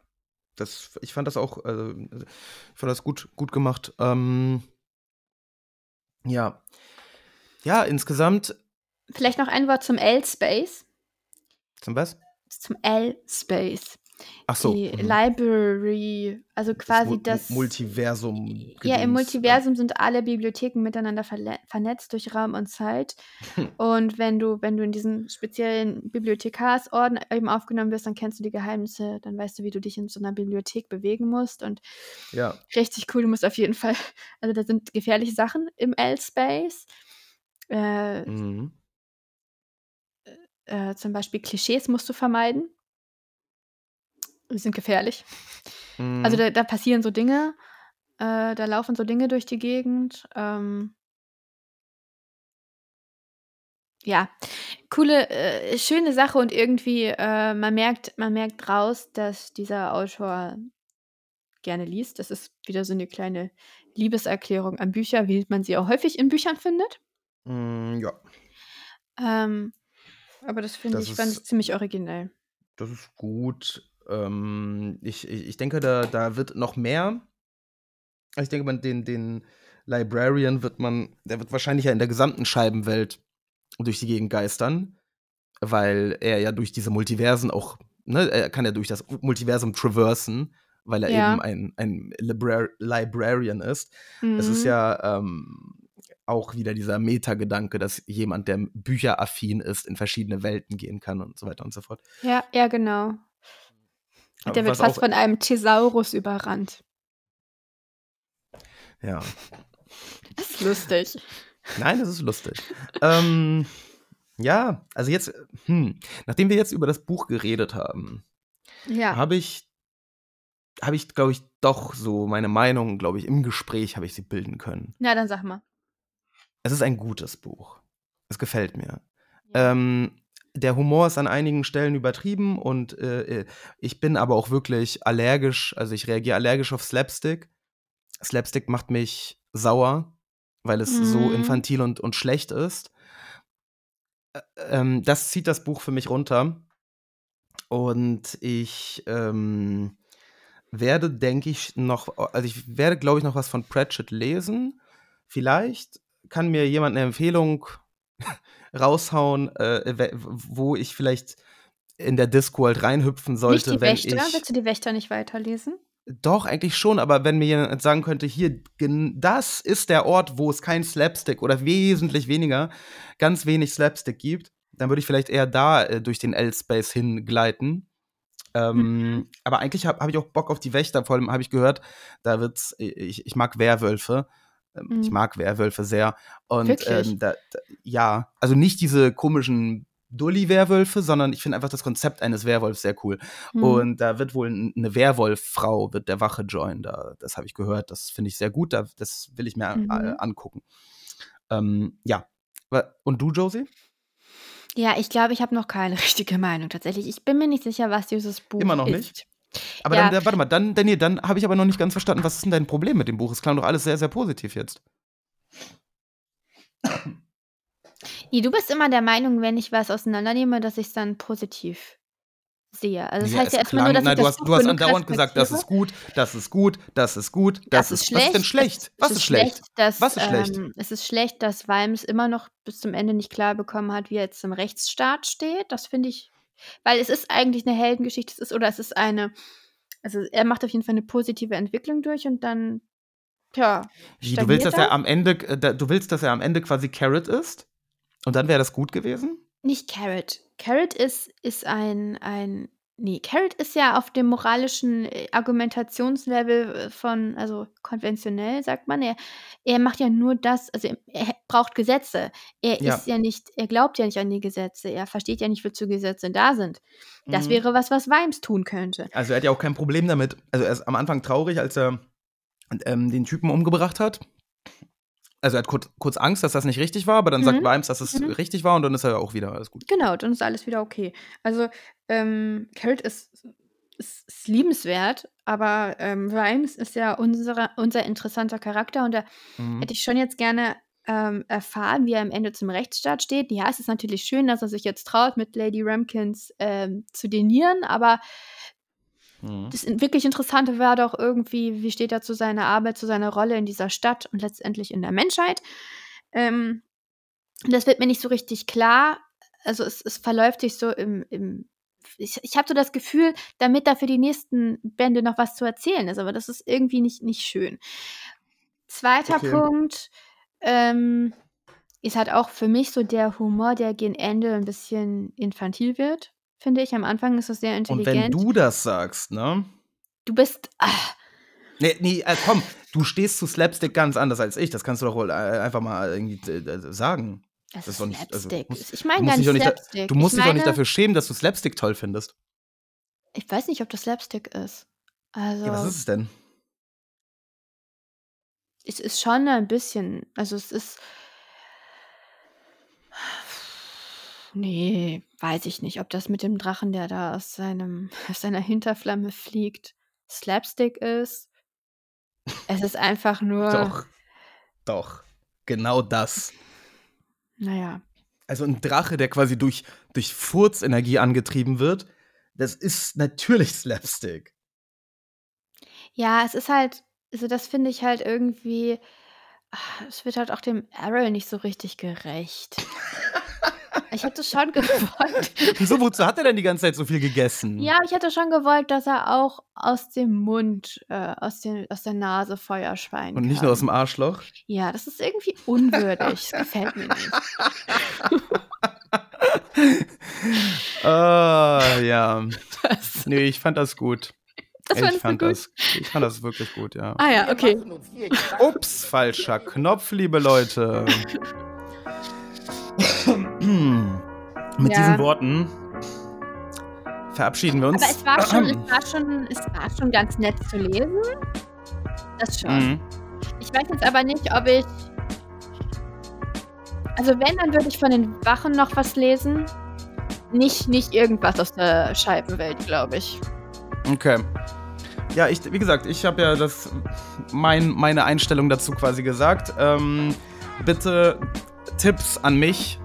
S1: das, ich fand das auch, also, ich fand das gut, gut gemacht. Ähm, ja. Ja, insgesamt.
S4: Vielleicht noch ein Wort zum L-Space.
S1: Zum was?
S4: Zum L-Space.
S1: Ach so.
S4: Die
S1: mhm.
S4: Library, also quasi
S1: das,
S4: das.
S1: Mu Multiversum.
S4: ja,
S1: Gedöns.
S4: im Multiversum sind alle Bibliotheken miteinander vernetzt durch Raum und Zeit. und wenn du, wenn du in diesen speziellen Bibliothekarsorden eben aufgenommen wirst, dann kennst du die Geheimnisse, dann weißt du, wie du dich in so einer Bibliothek bewegen musst. Und
S1: Ja.
S4: richtig cool, du musst auf jeden Fall, also da sind gefährliche Sachen im L-Space. Äh,
S1: Mhm.
S4: äh, zum Beispiel Klischees musst du vermeiden. Die sind gefährlich.
S1: Mhm.
S4: Also da, da passieren so Dinge, äh, da laufen so Dinge durch die Gegend. Ähm, ja, coole, äh, schöne Sache und irgendwie, äh, man merkt, man merkt raus, dass dieser Autor gerne liest. Das ist wieder so eine kleine Liebeserklärung an Bücher, wie man sie auch häufig in Büchern findet.
S1: Mm, ja,
S4: Ähm, aber das finde ich, fand ich ziemlich originell.
S1: das ist gut. Ähm, ich, ich, denke, da, da wird noch mehr. Ich denke, man, den, den Librarian wird man, der wird wahrscheinlich ja in der gesamten Scheibenwelt durch die Gegend geistern, weil er ja durch diese Multiversen auch, ne, er kann ja durch das Multiversum traversen, weil er
S4: Ja.
S1: eben ein, ein Librar Librarian ist. Es ist
S4: Mhm.
S1: ja ähm, auch wieder dieser Meta-Gedanke, dass jemand, der bücheraffin ist, in verschiedene Welten gehen kann und so weiter und so fort.
S4: Ja, ja, genau. Und der wird fast von einem Thesaurus überrannt.
S1: Ja.
S4: Das ist lustig.
S1: Nein, das ist lustig. ähm, ja, also jetzt, hm, nachdem wir jetzt über das Buch geredet haben,
S4: Ja.
S1: habe ich, habe ich, glaube ich, doch so meine Meinung, glaube ich, im Gespräch habe ich sie bilden können.
S4: Na, dann sag mal.
S1: Es ist ein gutes Buch. Es gefällt mir. Ähm, der Humor ist an einigen Stellen übertrieben und äh, äh, ich bin aber auch wirklich allergisch, also ich reagiere allergisch auf Slapstick. Slapstick macht mich sauer, weil es so
S4: Mhm.
S1: infantil und, und schlecht ist. Ähm, das zieht das Buch für mich runter. Und ich ähm, werde, denke ich, noch, also ich werde, glaube ich, noch was von Pratchett lesen. Vielleicht kann mir jemand eine Empfehlung raushauen, äh, wo ich vielleicht in der Discworld reinhüpfen
S4: Nicht
S1: sollte,
S4: die
S1: wenn
S4: Wächter?
S1: ich.
S4: Willst du die Wächter nicht weiterlesen?
S1: Doch, eigentlich schon, aber wenn mir jemand sagen könnte, hier, das ist der Ort, wo es kein Slapstick oder wesentlich weniger, ganz wenig Slapstick gibt, dann würde ich vielleicht eher da äh, durch den L-Space hingleiten. Ähm,
S4: Mhm.
S1: Aber eigentlich habe hab ich auch Bock auf die Wächter, vor allem habe ich gehört, da wird's, ich, ich mag Werwölfe. Ähm, Ich
S4: Mhm.
S1: mag Werwölfe sehr. Und ähm, da, da, ja, also nicht diese komischen Dulli-Werwölfe, sondern ich finde einfach das Konzept eines Werwolfs sehr cool.
S4: Hm.
S1: Und da wird wohl eine Werwolf-Frau wird der Wache joinen. Da, das habe ich gehört. Das finde ich sehr gut. Da, das will ich mir
S4: Mhm.
S1: äh, angucken. Ähm, ja. Und du, Josie?
S4: Ja, ich glaube, ich habe noch keine richtige Meinung tatsächlich. Ich bin mir nicht sicher, was dieses Buch
S1: Immer noch
S4: ist.
S1: nicht? Aber
S4: Ja.
S1: dann, warte mal, dann, nee, dann habe ich aber noch nicht ganz verstanden, was ist denn dein Problem mit dem Buch? Es klang doch alles sehr, sehr positiv jetzt.
S4: Nee, du bist immer der Meinung, wenn ich was auseinandernehme, dass ich es dann positiv sehe. Also das
S1: Ja,
S4: heißt ja erstmal nur, dass
S1: nein,
S4: ich
S1: du
S4: das
S1: hast, du hast andauernd gesagt, das ist gut, das ist gut, das ist gut, das, ist, was ist denn schlecht? Was
S4: es
S1: ist schlecht?
S4: dass,
S1: Was ist schlecht?
S4: Ähm, es ist schlecht, dass Weims immer noch bis zum Ende nicht klar bekommen hat, wie er jetzt im Rechtsstaat steht. Das finde ich, weil es ist eigentlich eine Heldengeschichte, es ist, oder es ist eine, also er macht auf jeden Fall eine positive Entwicklung durch und dann, ja,
S1: Wie, du willst, dass er am Ende, äh, du willst, dass er am Ende quasi Carrot ist? Und dann wäre das gut gewesen?
S4: Nicht Carrot. Carrot ist, ist ein, ein. Nee, Carrot ist ja auf dem moralischen äh, Argumentationslevel äh, von, also konventionell, sagt man. Er, er macht ja nur das, also er, braucht Gesetze. Er
S1: Ja.
S4: ist ja nicht, er glaubt ja nicht an die Gesetze. Er versteht ja nicht, wozu Gesetze da sind. Das
S1: Mhm.
S4: wäre was, was Weims tun könnte.
S1: Also er hat ja auch kein Problem damit. Also er ist am Anfang traurig, als er ähm, den Typen umgebracht hat. Also er hat kurz, kurz Angst, dass das nicht richtig war, aber dann sagt
S4: Mhm.
S1: Vimes, dass es
S4: Mhm.
S1: richtig war und dann ist er ja auch wieder alles gut.
S4: Genau, dann ist alles wieder okay. Also, ähm, Carrot ist ist, ist liebenswert, aber ähm, Rhymes ist ja unsere, unser interessanter Charakter und da
S1: Mhm.
S4: hätte ich schon jetzt gerne ähm, erfahren, wie er am Ende zum Rechtsstaat steht. Ja, es ist natürlich schön, dass er sich jetzt traut, mit Lady Ramkins ähm, zu denieren, aber
S1: Mhm.
S4: das wirklich Interessante war doch irgendwie, wie steht er zu seiner Arbeit, zu seiner Rolle in dieser Stadt und letztendlich in der Menschheit. Ähm, das wird mir nicht so richtig klar. Also es, es verläuft sich so im, im ich, ich habe so das Gefühl, damit da für die nächsten Bände noch was zu erzählen ist, aber das ist irgendwie nicht, nicht schön. Zweiter
S1: Okay.
S4: Punkt ähm, ist halt auch für mich so der Humor, der gegen Ende ein bisschen infantil wird, finde ich. Am Anfang ist es sehr
S1: Und wenn
S4: intelligent.
S1: du das sagst, ne?
S4: Du bist. Ah,
S1: Nee, nee, äh, komm, du stehst zu Slapstick ganz anders als ich. Das kannst du doch wohl äh, einfach mal irgendwie sagen.
S4: es
S1: Das
S4: ist
S1: doch nicht- also,
S4: Slapstick.
S1: muss-
S4: ich meine gar nicht
S1: nicht da-
S4: Slapstick.
S1: Du musst
S4: ich
S1: dich doch nicht dafür schämen, dass du Slapstick toll findest.
S4: Ich weiß nicht, ob das Slapstick ist. Also,
S1: Ja, was ist es denn?
S4: es ist schon ein bisschen. Also, es ist. Nee, weiß ich nicht, ob das mit dem Drachen, der da aus, seinem, aus seiner Hinterflamme fliegt, Slapstick ist. Es ist einfach nur.
S1: Doch. Doch. Genau das.
S4: Naja.
S1: Also ein Drache, der quasi durch, durch Furzenergie angetrieben wird, das ist natürlich Slapstick.
S4: Ja, es ist halt, also das finde ich halt irgendwie, ah, es wird halt auch dem Errol nicht so richtig gerecht. ich hätte schon gewollt.
S1: Wieso, wozu hat er denn die ganze Zeit so viel gegessen?
S4: Ja, ich hätte schon gewollt, dass er auch aus dem Mund, äh, aus, den, aus der Nase Feuer speien
S1: Und nicht
S4: kann.
S1: nur aus dem Arschloch.
S4: Ja, das ist irgendwie unwürdig. Das gefällt mir nicht.
S1: Ah, ja.
S4: Das,
S1: Nee, ich fand das gut.
S4: das
S1: ich fand
S4: gut?
S1: das, ich fand das wirklich gut, ja.
S4: Ah ja, okay.
S1: Ups, falscher Knopf, liebe Leute. Mit
S4: Ja.
S1: diesen Worten verabschieden wir uns.
S4: Aber es war schon, es war schon, es war schon ganz nett zu lesen. Das schon.
S1: Mhm.
S4: Ich weiß jetzt aber nicht, ob ich. Also wenn, dann würde ich von den Wachen noch was lesen. Nicht, nicht irgendwas aus der Scheibenwelt, glaube ich.
S1: Okay. Ja, ich, wie gesagt, ich habe ja das, mein, meine Einstellung dazu quasi gesagt. Ähm, bitte Tipps an mich.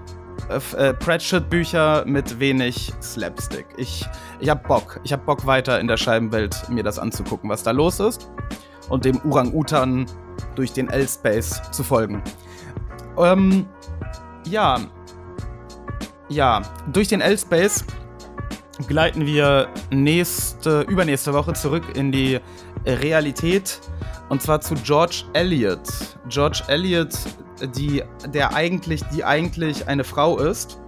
S1: Äh, äh, Pratchett-Bücher mit wenig Slapstick. Ich, ich habe Bock. Ich habe Bock weiter in der Scheibenwelt mir das anzugucken, was da los ist. Und dem Orang-Utan durch den L-Space zu folgen. Ähm, ja. Ja, durch den L-Space gleiten wir nächste, übernächste Woche zurück in die Realität. Und zwar zu George Eliot. George Eliot, die, der eigentlich, die eigentlich eine Frau ist,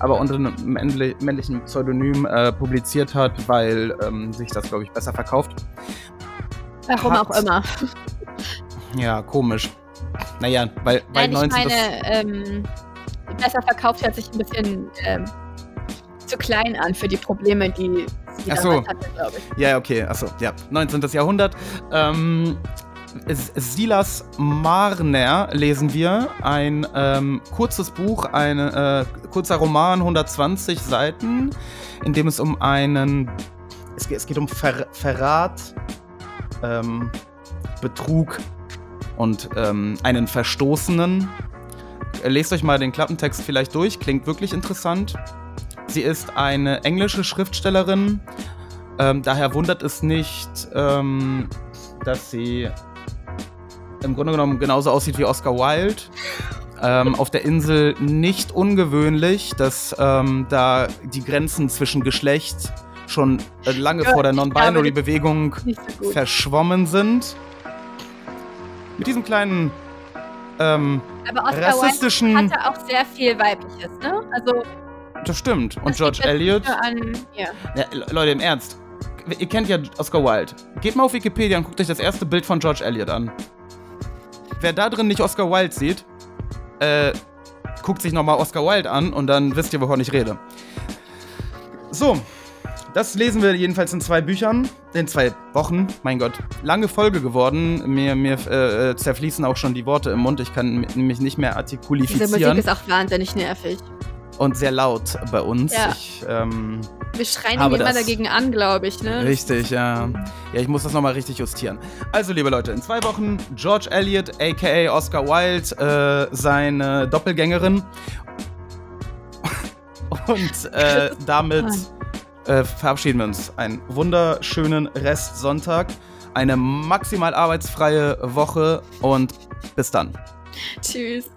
S1: aber unter einem männli- männlichen Pseudonym äh, publiziert hat, weil ähm, sich das, glaube ich, besser verkauft.
S4: Warum
S1: Hat-
S4: auch immer.
S1: Ja, komisch. Naja, weil, weil
S4: Nein, ich
S1: 19.
S4: meine, ähm, besser verkauft hört sich ein bisschen ähm, zu klein an für die Probleme, die sie
S1: Ach so.
S4: hatte, glaube ich.
S1: Ja, okay, achso, ja. 19. Jahrhundert. Ähm, Silas Marner lesen wir. Ein ähm, kurzes Buch, ein äh, kurzer Roman, 120 Seiten, in dem es um einen. Es, geht- es geht um Ver Verrat, ähm, Betrug und ähm, einen Verstoßenen. Lest euch mal den Klappentext vielleicht durch, klingt wirklich interessant. Sie ist eine englische Schriftstellerin, ähm, daher wundert es nicht, ähm, dass sie im Grunde genommen genauso aussieht wie Oscar Wilde. Ähm, auf der Insel nicht ungewöhnlich, dass ähm, da die Grenzen zwischen Geschlecht schon äh, lange
S4: Ja,
S1: vor der Non-Binary-Bewegung
S4: so
S1: verschwommen sind. Mit diesem kleinen ähm,
S4: Aber Oscar
S1: rassistischen.
S4: Wilde hatte auch sehr viel Weibliches, ne? Also,
S1: Das stimmt. Und
S4: das
S1: George Eliot.
S4: An, ja.
S1: Ja, Le- Leute, im Ernst. Ihr kennt ja Oscar Wilde. Geht mal auf Wikipedia und guckt euch das erste Bild von George Eliot an. Wer da drin nicht Oscar Wilde sieht, äh, guckt sich nochmal Oscar Wilde an und dann wisst ihr, wovon ich rede. So, das lesen wir jedenfalls in zwei Büchern, in zwei Wochen. Mein Gott, lange Folge geworden. Mir, mir äh, zerfließen auch schon die Worte im Mund. Ich kann mich nicht mehr
S4: Diese
S1: artikulifizieren
S4: Musik ist auch wahnsinnig nervig.
S1: Und sehr laut bei uns.
S4: Ja.
S1: Ich, ähm,
S4: Wir schreien immer dagegen an, glaube ich, ne?
S1: Richtig, ja. Ja, ich muss das nochmal richtig justieren. Also, liebe Leute, in zwei Wochen George Eliot, aka Oscar Wilde, äh, seine Doppelgängerin. Und äh, damit äh, verabschieden wir uns. Einen wunderschönen Rest Sonntag, eine maximal arbeitsfreie Woche und bis dann.
S4: Tschüss.